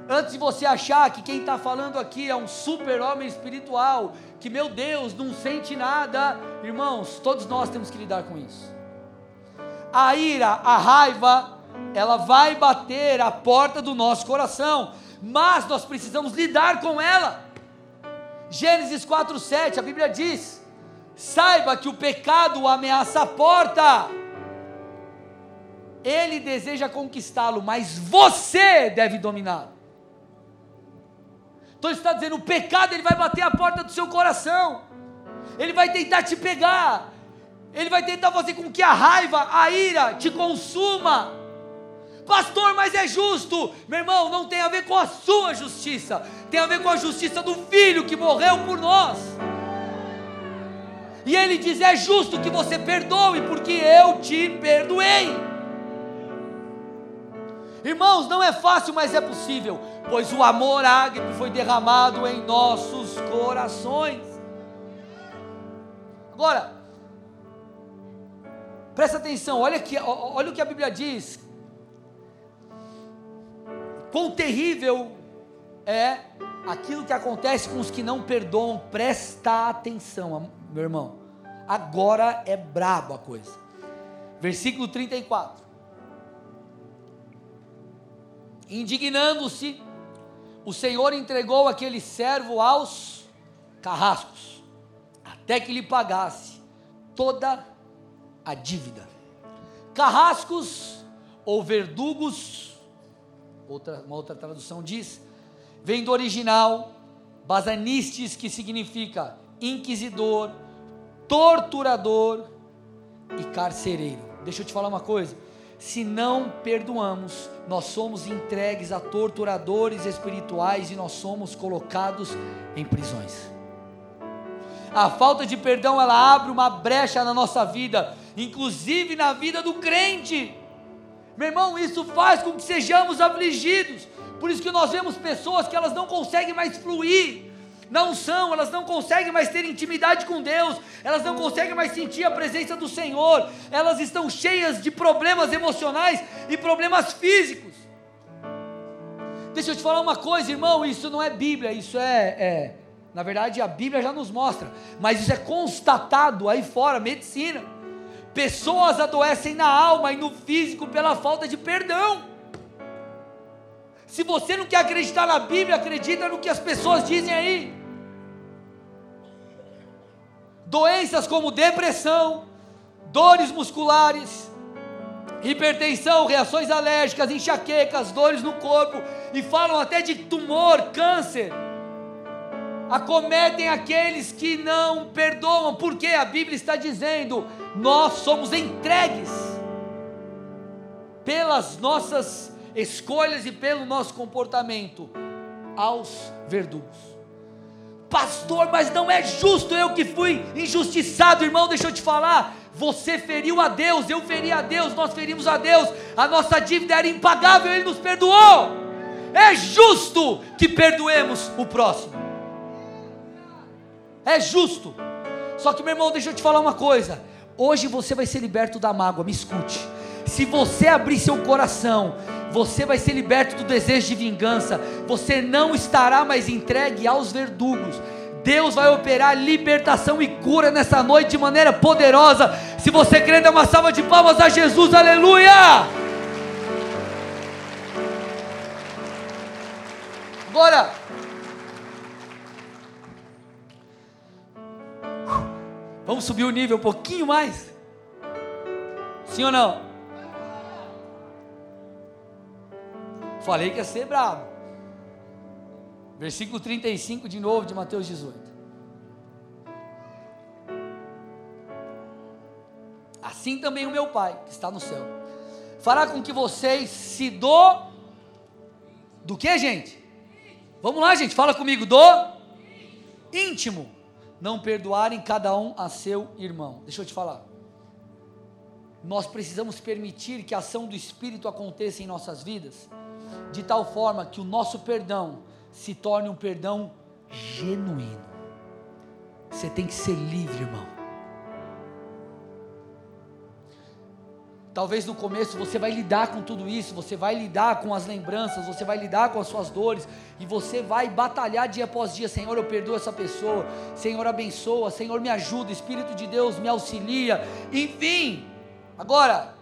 antes de você achar que quem está falando aqui é um super-homem espiritual, que meu Deus não sente nada, irmãos, todos nós temos que lidar com isso. A ira, a raiva, ela vai bater a porta do nosso coração, mas nós precisamos lidar com ela. Gênesis 4:7, a Bíblia diz: Saiba que o pecado ameaça a porta. Ele deseja conquistá-lo, mas você deve dominá-lo. Então está dizendo: o pecado ele vai bater a porta do seu coração, ele vai tentar te pegar, ele vai tentar fazer com que a raiva, a ira te consuma. Pastor, mas é justo, meu irmão, não tem a ver com a sua justiça, tem a ver com a justiça do filho que morreu por nós. E ele diz: é justo que você perdoe, porque eu te perdoei. Irmãos, não é fácil, mas é possível, pois o amor ágape foi derramado em nossos corações. Agora, presta atenção, olha, aqui, olha o que a Bíblia diz. Quão terrível é aquilo que acontece com os que não perdoam, presta atenção, meu irmão. Agora é brabo a coisa. Versículo 34. Indignando-se, o Senhor entregou aquele servo aos carrascos, até que lhe pagasse toda a dívida. Carrascos ou verdugos, outra, uma outra tradução diz, vem do original basanistes, que significa inquisidor, torturador e carcereiro. Deixa eu te falar uma coisa se não perdoamos, nós somos entregues a torturadores espirituais e nós somos colocados em prisões. A falta de perdão ela abre uma brecha na nossa vida, inclusive na vida do crente. Meu irmão, isso faz com que sejamos afligidos. Por isso que nós vemos pessoas que elas não conseguem mais fluir não são, elas não conseguem mais ter intimidade com Deus, elas não conseguem mais sentir a presença do Senhor, elas estão cheias de problemas emocionais e problemas físicos. Deixa eu te falar uma coisa, irmão, isso não é Bíblia, isso é, é na verdade a Bíblia já nos mostra, mas isso é constatado aí fora, medicina. Pessoas adoecem na alma e no físico pela falta de perdão. Se você não quer acreditar na Bíblia, acredita no que as pessoas dizem aí. Doenças como depressão, dores musculares, hipertensão, reações alérgicas, enxaquecas, dores no corpo, e falam até de tumor, câncer, acometem aqueles que não perdoam, porque a Bíblia está dizendo: nós somos entregues pelas nossas escolhas e pelo nosso comportamento aos verdugos. Pastor, mas não é justo eu que fui injustiçado, irmão, deixa eu te falar. Você feriu a Deus, eu feri a Deus, nós ferimos a Deus, a nossa dívida era impagável, Ele nos perdoou. É justo que perdoemos o próximo. É justo. Só que, meu irmão, deixa eu te falar uma coisa. Hoje você vai ser liberto da mágoa, me escute. Se você abrir seu coração você vai ser liberto do desejo de vingança, você não estará mais entregue aos verdugos. Deus vai operar libertação e cura nessa noite de maneira poderosa. Se você crê, dá uma salva de palmas a Jesus, aleluia! Agora, vamos subir o nível um pouquinho mais? Sim ou não? Falei que ia ser bravo. Versículo 35 de novo de Mateus 18. Assim também o meu Pai, que está no céu, fará com que vocês se do do que, gente? Vamos lá, gente, fala comigo, do íntimo, não perdoarem cada um a seu irmão. Deixa eu te falar. Nós precisamos permitir que a ação do Espírito aconteça em nossas vidas de tal forma que o nosso perdão se torne um perdão genuíno. Você tem que ser livre, irmão. Talvez no começo você vai lidar com tudo isso, você vai lidar com as lembranças, você vai lidar com as suas dores, e você vai batalhar dia após dia: Senhor, eu perdoo essa pessoa, Senhor, abençoa, Senhor, me ajuda, Espírito de Deus me auxilia, enfim. Agora,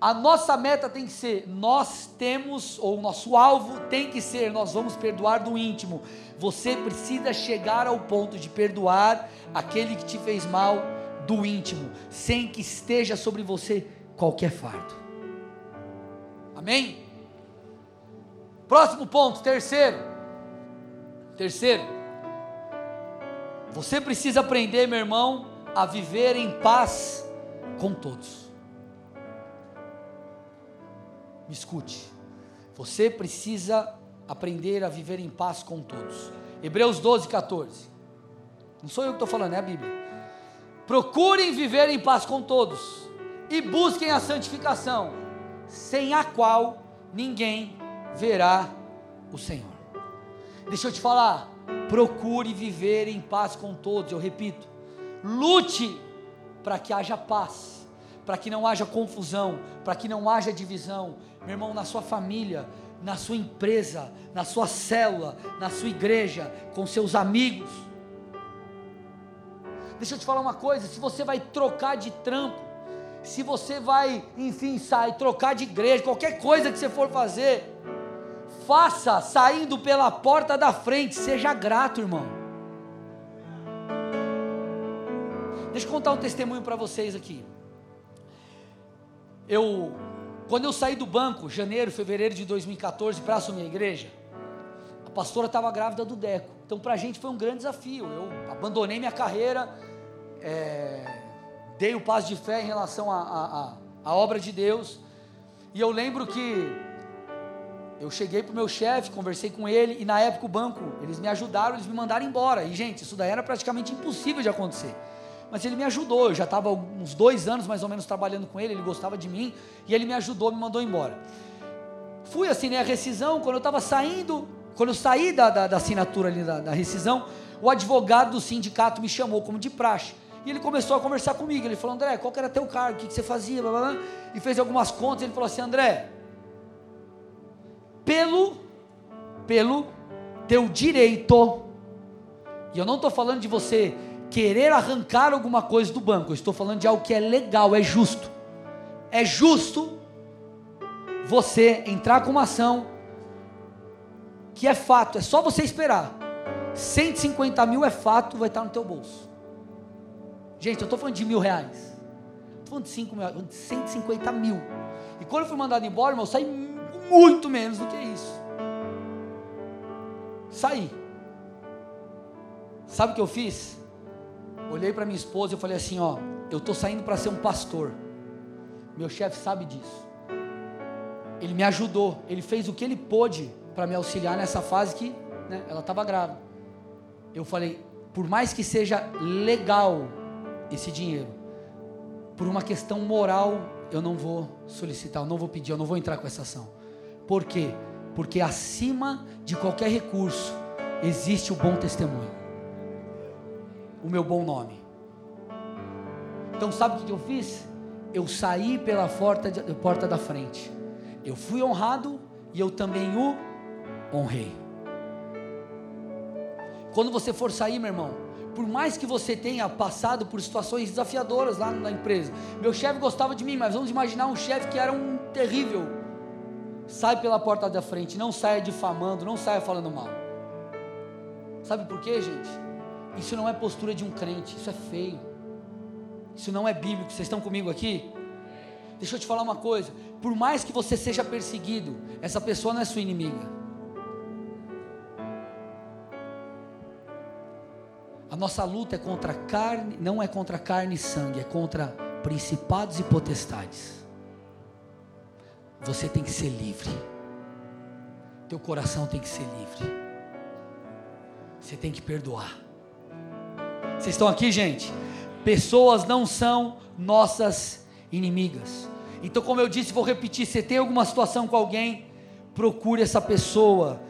a nossa meta tem que ser, nós temos, ou o nosso alvo tem que ser, nós vamos perdoar do íntimo. Você precisa chegar ao ponto de perdoar aquele que te fez mal do íntimo, sem que esteja sobre você qualquer fardo. Amém? Próximo ponto, terceiro. Terceiro. Você precisa aprender, meu irmão, a viver em paz com todos. Me escute. Você precisa aprender a viver em paz com todos. Hebreus 12, 14. Não sou eu que estou falando, é a Bíblia. Procurem viver em paz com todos e busquem a santificação, sem a qual ninguém verá o Senhor. Deixa eu te falar, procure viver em paz com todos, eu repito, lute para que haja paz, para que não haja confusão, para que não haja divisão, meu irmão, na sua família, na sua empresa, na sua célula, na sua igreja, com seus amigos Deixa eu te falar uma coisa: se você vai trocar de trampo, se você vai, enfim, sair, trocar de igreja, qualquer coisa que você for fazer, faça saindo pela porta da frente, seja grato, irmão. Deixa eu contar um testemunho para vocês aqui. Eu, quando eu saí do banco, janeiro, fevereiro de 2014, para assumir a igreja, a pastora estava grávida do Deco. Então, para a gente foi um grande desafio. Eu abandonei minha carreira, é, dei o passo de fé em relação à obra de Deus. E eu lembro que eu cheguei para o meu chefe, conversei com ele, e na época o banco, eles me ajudaram, eles me mandaram embora. E, gente, isso daí era praticamente impossível de acontecer. Mas ele me ajudou, eu já estava uns dois anos mais ou menos trabalhando com ele, ele gostava de mim, e ele me ajudou, me mandou embora. Fui né, a rescisão, quando eu estava saindo, quando eu saí da, da, da assinatura ali da, da rescisão, o advogado do sindicato me chamou como de praxe. E ele começou a conversar comigo. Ele falou: André, qual que era teu cargo? O que, que você fazia? Blá, blá, blá. E fez algumas contas. Ele falou assim: André, pelo, pelo teu direito, e eu não estou falando de você querer arrancar alguma coisa do banco, eu estou falando de algo que é legal, é justo. É justo você entrar com uma ação que é fato, é só você esperar. 150 mil é fato, vai estar no teu bolso. Gente, eu estou falando de mil reais. Estou falando de 5 mil de 150 mil. E quando eu fui mandado embora, irmão, eu saí muito menos do que isso. Saí. Sabe o que eu fiz? Olhei para minha esposa e falei assim: ó, eu estou saindo para ser um pastor. Meu chefe sabe disso. Ele me ajudou, ele fez o que ele pôde para me auxiliar nessa fase que né, ela estava grávida. Eu falei, por mais que seja legal esse dinheiro. Por uma questão moral, eu não vou solicitar, eu não vou pedir, eu não vou entrar com essa ação. Por quê? Porque acima de qualquer recurso existe o bom testemunho. O meu bom nome. Então sabe o que eu fiz? Eu saí pela porta, de, porta da frente. Eu fui honrado e eu também o honrei. Quando você for sair, meu irmão, por mais que você tenha passado por situações desafiadoras lá na empresa, meu chefe gostava de mim, mas vamos imaginar um chefe que era um terrível. Sai pela porta da frente, não saia difamando, não saia falando mal. Sabe por quê, gente? Isso não é postura de um crente, isso é feio. Isso não é bíblico. Vocês estão comigo aqui? Deixa eu te falar uma coisa: por mais que você seja perseguido, essa pessoa não é sua inimiga. A nossa luta é contra carne, não é contra carne e sangue, é contra principados e potestades. Você tem que ser livre. Teu coração tem que ser livre. Você tem que perdoar. Vocês estão aqui, gente? Pessoas não são nossas inimigas. Então, como eu disse, vou repetir: você tem alguma situação com alguém, procure essa pessoa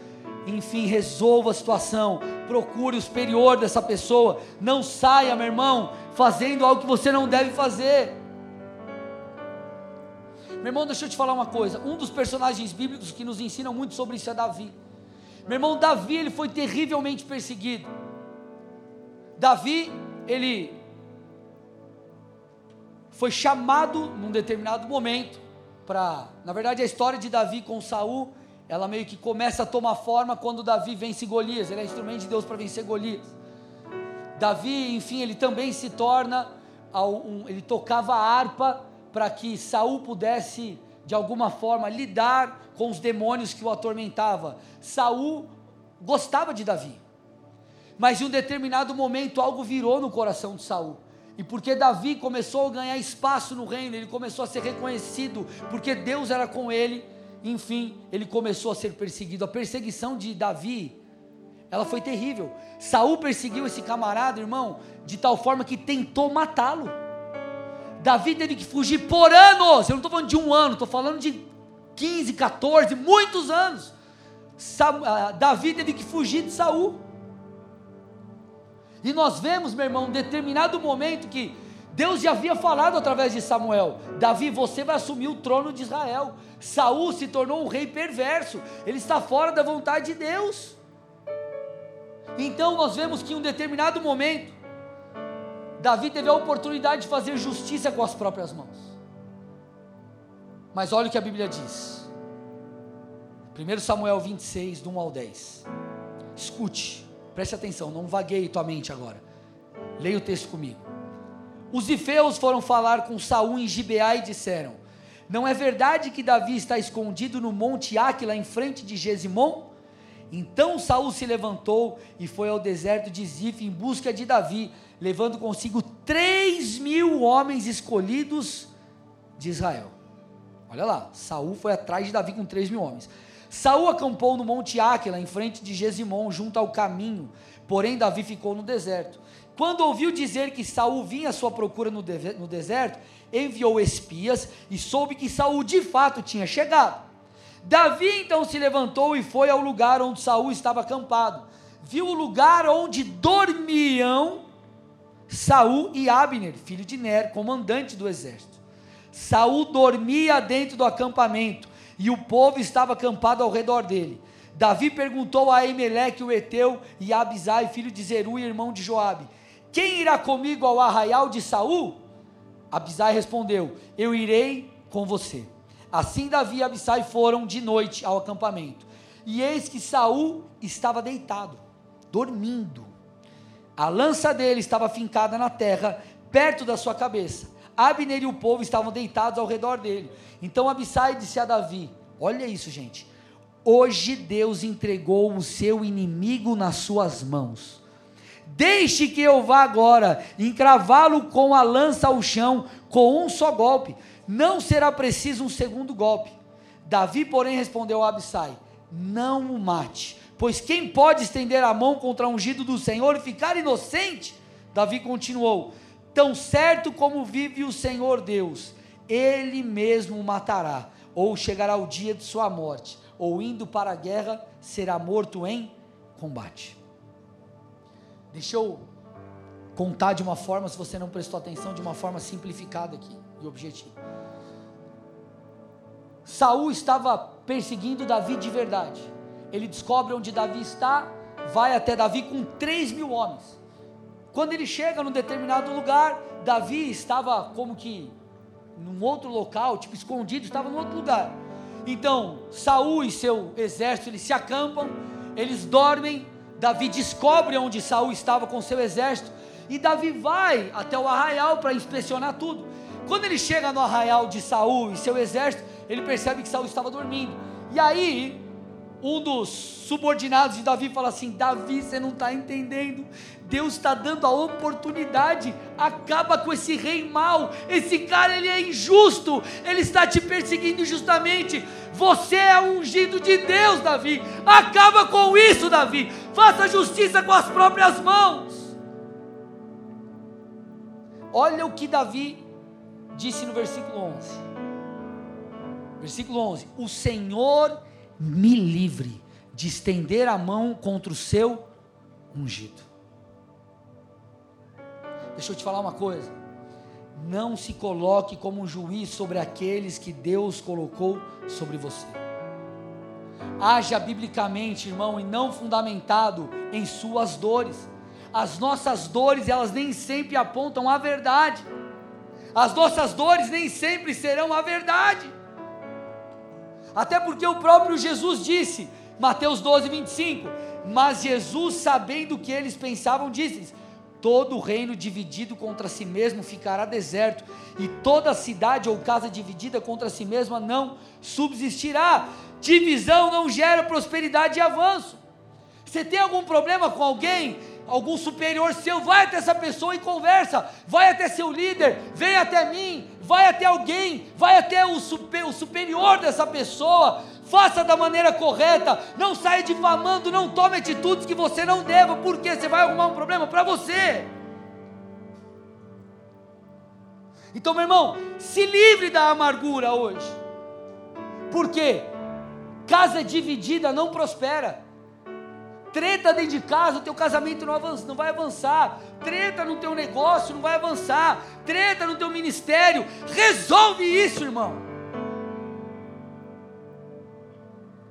enfim, resolva a situação, procure o superior dessa pessoa, não saia, meu irmão, fazendo algo que você não deve fazer. Meu irmão, deixa eu te falar uma coisa. Um dos personagens bíblicos que nos ensinam muito sobre isso é Davi. Meu irmão, Davi, ele foi terrivelmente perseguido. Davi, ele foi chamado num determinado momento para, na verdade, a história de Davi com Saul, ela meio que começa a tomar forma quando Davi vence Golias. Ele é instrumento de Deus para vencer Golias. Davi, enfim, ele também se torna, um, ele tocava a harpa para que Saul pudesse de alguma forma lidar com os demônios que o atormentava. Saul gostava de Davi. Mas em um determinado momento algo virou no coração de Saul. E porque Davi começou a ganhar espaço no reino, ele começou a ser reconhecido, porque Deus era com ele, enfim, ele começou a ser perseguido. A perseguição de Davi, ela foi terrível. Saul perseguiu esse camarada, irmão, de tal forma que tentou matá-lo. Davi teve que fugir por anos. Eu não estou falando de um ano, estou falando de 15, 14, muitos anos. Ah, Davi teve que fugir de Saul. E nós vemos, meu irmão, um determinado momento que Deus já havia falado através de Samuel: Davi, você vai assumir o trono de Israel. Saul se tornou um rei perverso, ele está fora da vontade de Deus. Então nós vemos que em um determinado momento, Davi teve a oportunidade de fazer justiça com as próprias mãos. Mas olha o que a Bíblia diz. 1 Samuel 26, do 1 ao 10. Escute. Preste atenção, não vagueie tua mente agora. Leia o texto comigo. Os ifeus foram falar com Saul em Gibeá e disseram: Não é verdade que Davi está escondido no monte Áquila em frente de Gesimon? Então Saul se levantou e foi ao deserto de Zif em busca de Davi, levando consigo três mil homens escolhidos de Israel. Olha lá, Saul foi atrás de Davi com três mil homens. Saul acampou no monte Áquila, em frente de Gesimon, junto ao caminho. Porém, Davi ficou no deserto. Quando ouviu dizer que Saul vinha à sua procura no, de no deserto, enviou espias e soube que Saul de fato tinha chegado. Davi então se levantou e foi ao lugar onde Saul estava acampado. Viu o lugar onde dormiam Saul e Abner, filho de Ner, comandante do exército. Saul dormia dentro do acampamento e o povo estava acampado ao redor dele. Davi perguntou a Emelec, o Eteu, e a Abisai, filho de Zeru e irmão de Joabe: Quem irá comigo ao arraial de Saul? Abisai respondeu: Eu irei com você. Assim Davi e Abisai foram de noite ao acampamento. E eis que Saul estava deitado, dormindo. A lança dele estava fincada na terra, perto da sua cabeça. Abner e o povo estavam deitados ao redor dele. Então Abissai disse a Davi: Olha isso, gente. Hoje Deus entregou o seu inimigo nas suas mãos. Deixe que eu vá agora encravá-lo com a lança ao chão com um só golpe. Não será preciso um segundo golpe. Davi, porém, respondeu a Abissai: Não o mate, pois quem pode estender a mão contra o ungido do Senhor e ficar inocente? Davi continuou: Tão certo como vive o Senhor Deus, ele mesmo o matará, ou chegará o dia de sua morte, ou indo para a guerra, será morto em combate. Deixa eu contar de uma forma, se você não prestou atenção, de uma forma simplificada aqui e objetiva. Saul estava perseguindo Davi de verdade. Ele descobre onde Davi está, vai até Davi com 3 mil homens. Quando ele chega num determinado lugar, Davi estava como que num outro local, tipo escondido, estava num outro lugar. Então, Saul e seu exército, eles se acampam, eles dormem, Davi descobre onde Saul estava com seu exército, e Davi vai até o arraial para inspecionar tudo. Quando ele chega no arraial de Saul e seu exército, ele percebe que Saul estava dormindo. E aí, um dos subordinados de Davi fala assim: Davi, você não está entendendo. Deus está dando a oportunidade. Acaba com esse rei mau. Esse cara ele é injusto. Ele está te perseguindo injustamente. Você é ungido de Deus, Davi. Acaba com isso, Davi. Faça justiça com as próprias mãos. Olha o que Davi disse no versículo 11. Versículo 11: O Senhor me livre de estender a mão contra o seu ungido. Deixa eu te falar uma coisa. Não se coloque como um juiz sobre aqueles que Deus colocou sobre você. Haja biblicamente, irmão, e não fundamentado em suas dores. As nossas dores, elas nem sempre apontam a verdade. As nossas dores nem sempre serão a verdade. Até porque o próprio Jesus disse, Mateus 12, 25: Mas Jesus, sabendo o que eles pensavam, disse: Todo reino dividido contra si mesmo ficará deserto, e toda cidade ou casa dividida contra si mesma não subsistirá. Divisão não gera prosperidade e avanço. Você tem algum problema com alguem? Algum superior seu, vai até essa pessoa e conversa, vai até seu líder, vem até mim, vai até alguém, vai até o, super, o superior dessa pessoa, faça da maneira correta, não saia difamando, não tome atitudes que você não deva, porque você vai arrumar um problema para você. Então, meu irmão, se livre da amargura hoje. Por quê? Casa dividida não prospera. Treta dentro de casa, o teu casamento não, avança, não vai avançar. Treta no teu negócio, não vai avançar. Treta no teu ministério. Resolve isso, irmão.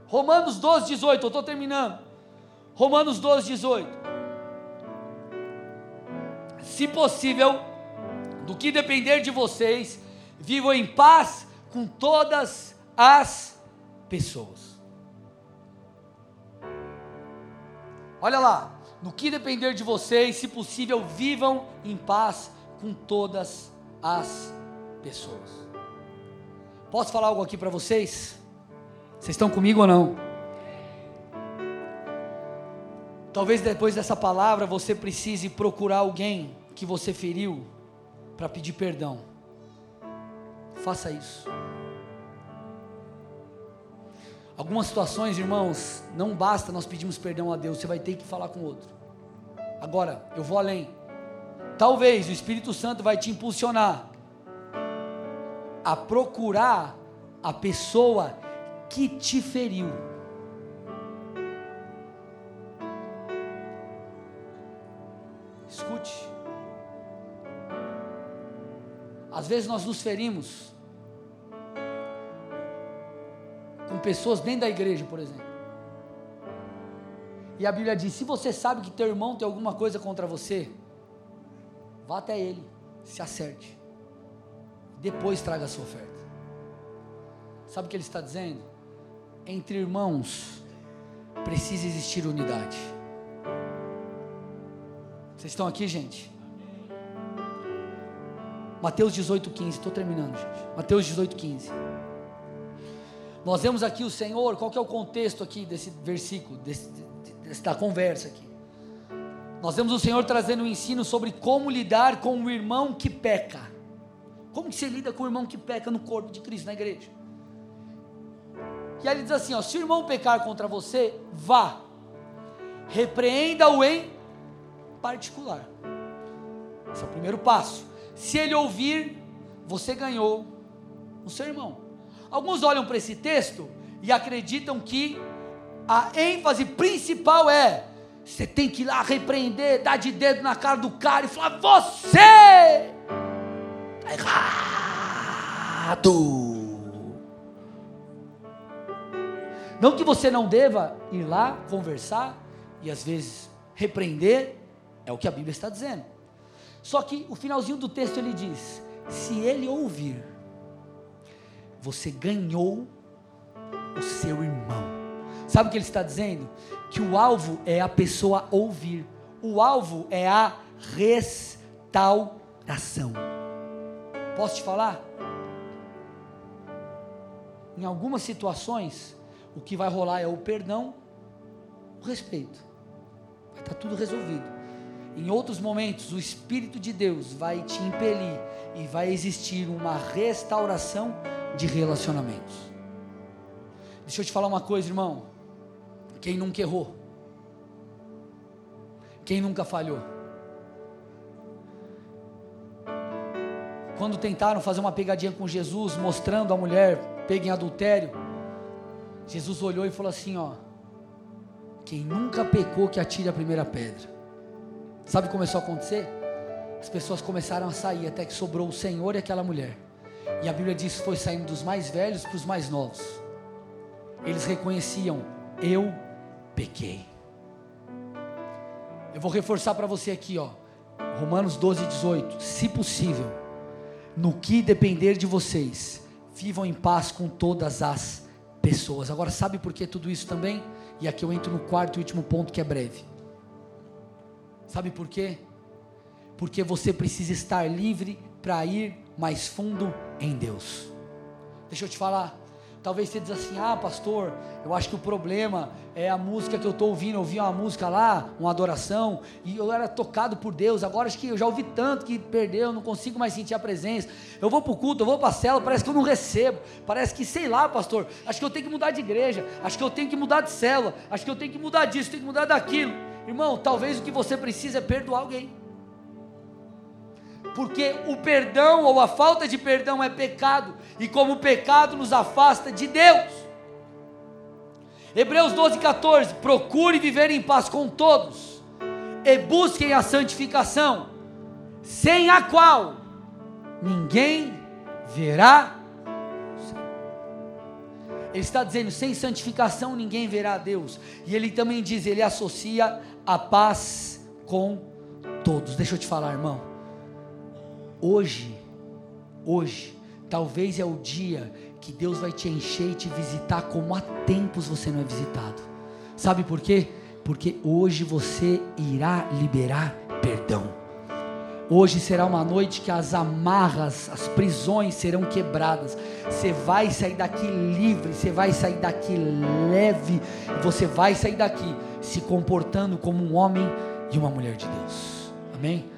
Romanos 12, 18. Eu estou terminando. Romanos 12, 18. Se possível, do que depender de vocês, vivam em paz com todas as pessoas. Olha lá, no que depender de vocês, se possível, vivam em paz com todas as pessoas. Posso falar algo aqui para vocês? Vocês estão comigo ou não? Talvez depois dessa palavra você precise procurar alguém que você feriu para pedir perdão. Faça isso. Algumas situações, irmãos, não basta nós pedirmos perdão a Deus, você vai ter que falar com o outro. Agora, eu vou além. Talvez o Espírito Santo vai te impulsionar a procurar a pessoa que te feriu. Escute. Às vezes nós nos ferimos com pessoas dentro da igreja, por exemplo. E a Bíblia diz: se você sabe que teu irmão tem alguma coisa contra você, vá até ele, se acerte, depois traga a sua oferta. Sabe o que ele está dizendo? Entre irmãos precisa existir unidade. Vocês estão aqui, gente? Mateus 18,15, estou terminando, gente. Mateus 18,15. Nós vemos aqui o Senhor, qual que é o contexto aqui desse versículo, desse, dessa conversa aqui? Nós vemos o Senhor trazendo um ensino sobre como lidar com o irmão que peca. Como que você lida com o irmão que peca no corpo de Cristo, na igreja? E aí ele diz assim: ó, se o irmão pecar contra você, vá, repreenda-o em particular. Esse é o primeiro passo. Se ele ouvir, você ganhou o seu irmão. Alguns olham para esse texto e acreditam que a ênfase principal é: você tem que ir lá repreender, dar de dedo na cara do cara e falar: você está errado. Não que você não deva ir lá conversar e às vezes repreender, é o que a Bíblia está dizendo. Só que o finalzinho do texto ele diz: se ele ouvir, você ganhou o seu irmão. Sabe o que ele está dizendo? Que o alvo é a pessoa ouvir, o alvo é a restauração. Posso te falar? Em algumas situações, o que vai rolar é o perdão, o respeito. Vai estar tudo resolvido. Em outros momentos, o Espírito de Deus vai te impelir e vai existir uma restauração de relacionamentos. Deixa eu te falar uma coisa, irmão. Quem nunca errou? Quem nunca falhou? Quando tentaram fazer uma pegadinha com Jesus, mostrando a mulher pega em adultério, Jesus olhou e falou assim: Ó, quem nunca pecou, que atire a primeira pedra. Sabe o que começou a acontecer? as pessoas começaram a sair, até que sobrou o Senhor e aquela mulher. E a Bíblia diz que foi saindo dos mais velhos para os mais novos. Eles reconheciam: eu pequei. Eu vou reforçar para você aqui, ó. Romanos 12, 18. Se possível, no que depender de vocês, vivam em paz com todas as pessoas. Agora, sabe por que tudo isso também? E aqui eu entro no quarto e último ponto que é breve. Sabe por quê? Porque você precisa estar livre para ir mais fundo em Deus. Deixa eu te falar. Talvez você diz assim: ah, pastor, eu acho que o problema é a música que eu estou ouvindo. Eu ouvi uma música lá, uma adoração, e eu era tocado por Deus. Agora acho que eu já ouvi tanto que perdeu, não consigo mais sentir a presença. Eu vou para o culto, eu vou para a cela, parece que eu não recebo. Parece que, sei lá, pastor, acho que eu tenho que mudar de igreja, acho que eu tenho que mudar de célula, acho que eu tenho que mudar disso, tenho que mudar daquilo. Irmão, talvez o que você precisa é perdoar alguém porque o perdão ou a falta de perdão é pecado, e como o pecado nos afasta de Deus. Hebreus 12, 14: procure viver em paz com todos, e busquem a santificação, sem a qual ninguém verá. Ele está dizendo: sem santificação ninguém verá a Deus. E ele também diz: ele associa a paz com todos. Deixa eu te falar, irmão. Hoje, hoje, talvez é o dia que Deus vai te encher e te visitar como há tempos você não é visitado. Sabe por quê? Porque hoje você irá liberar perdão. Hoje será uma noite que as amarras, as prisões serão quebradas. Você vai sair daqui livre, você vai sair daqui leve, você vai sair daqui se comportando como um homem e uma mulher de Deus. Amém?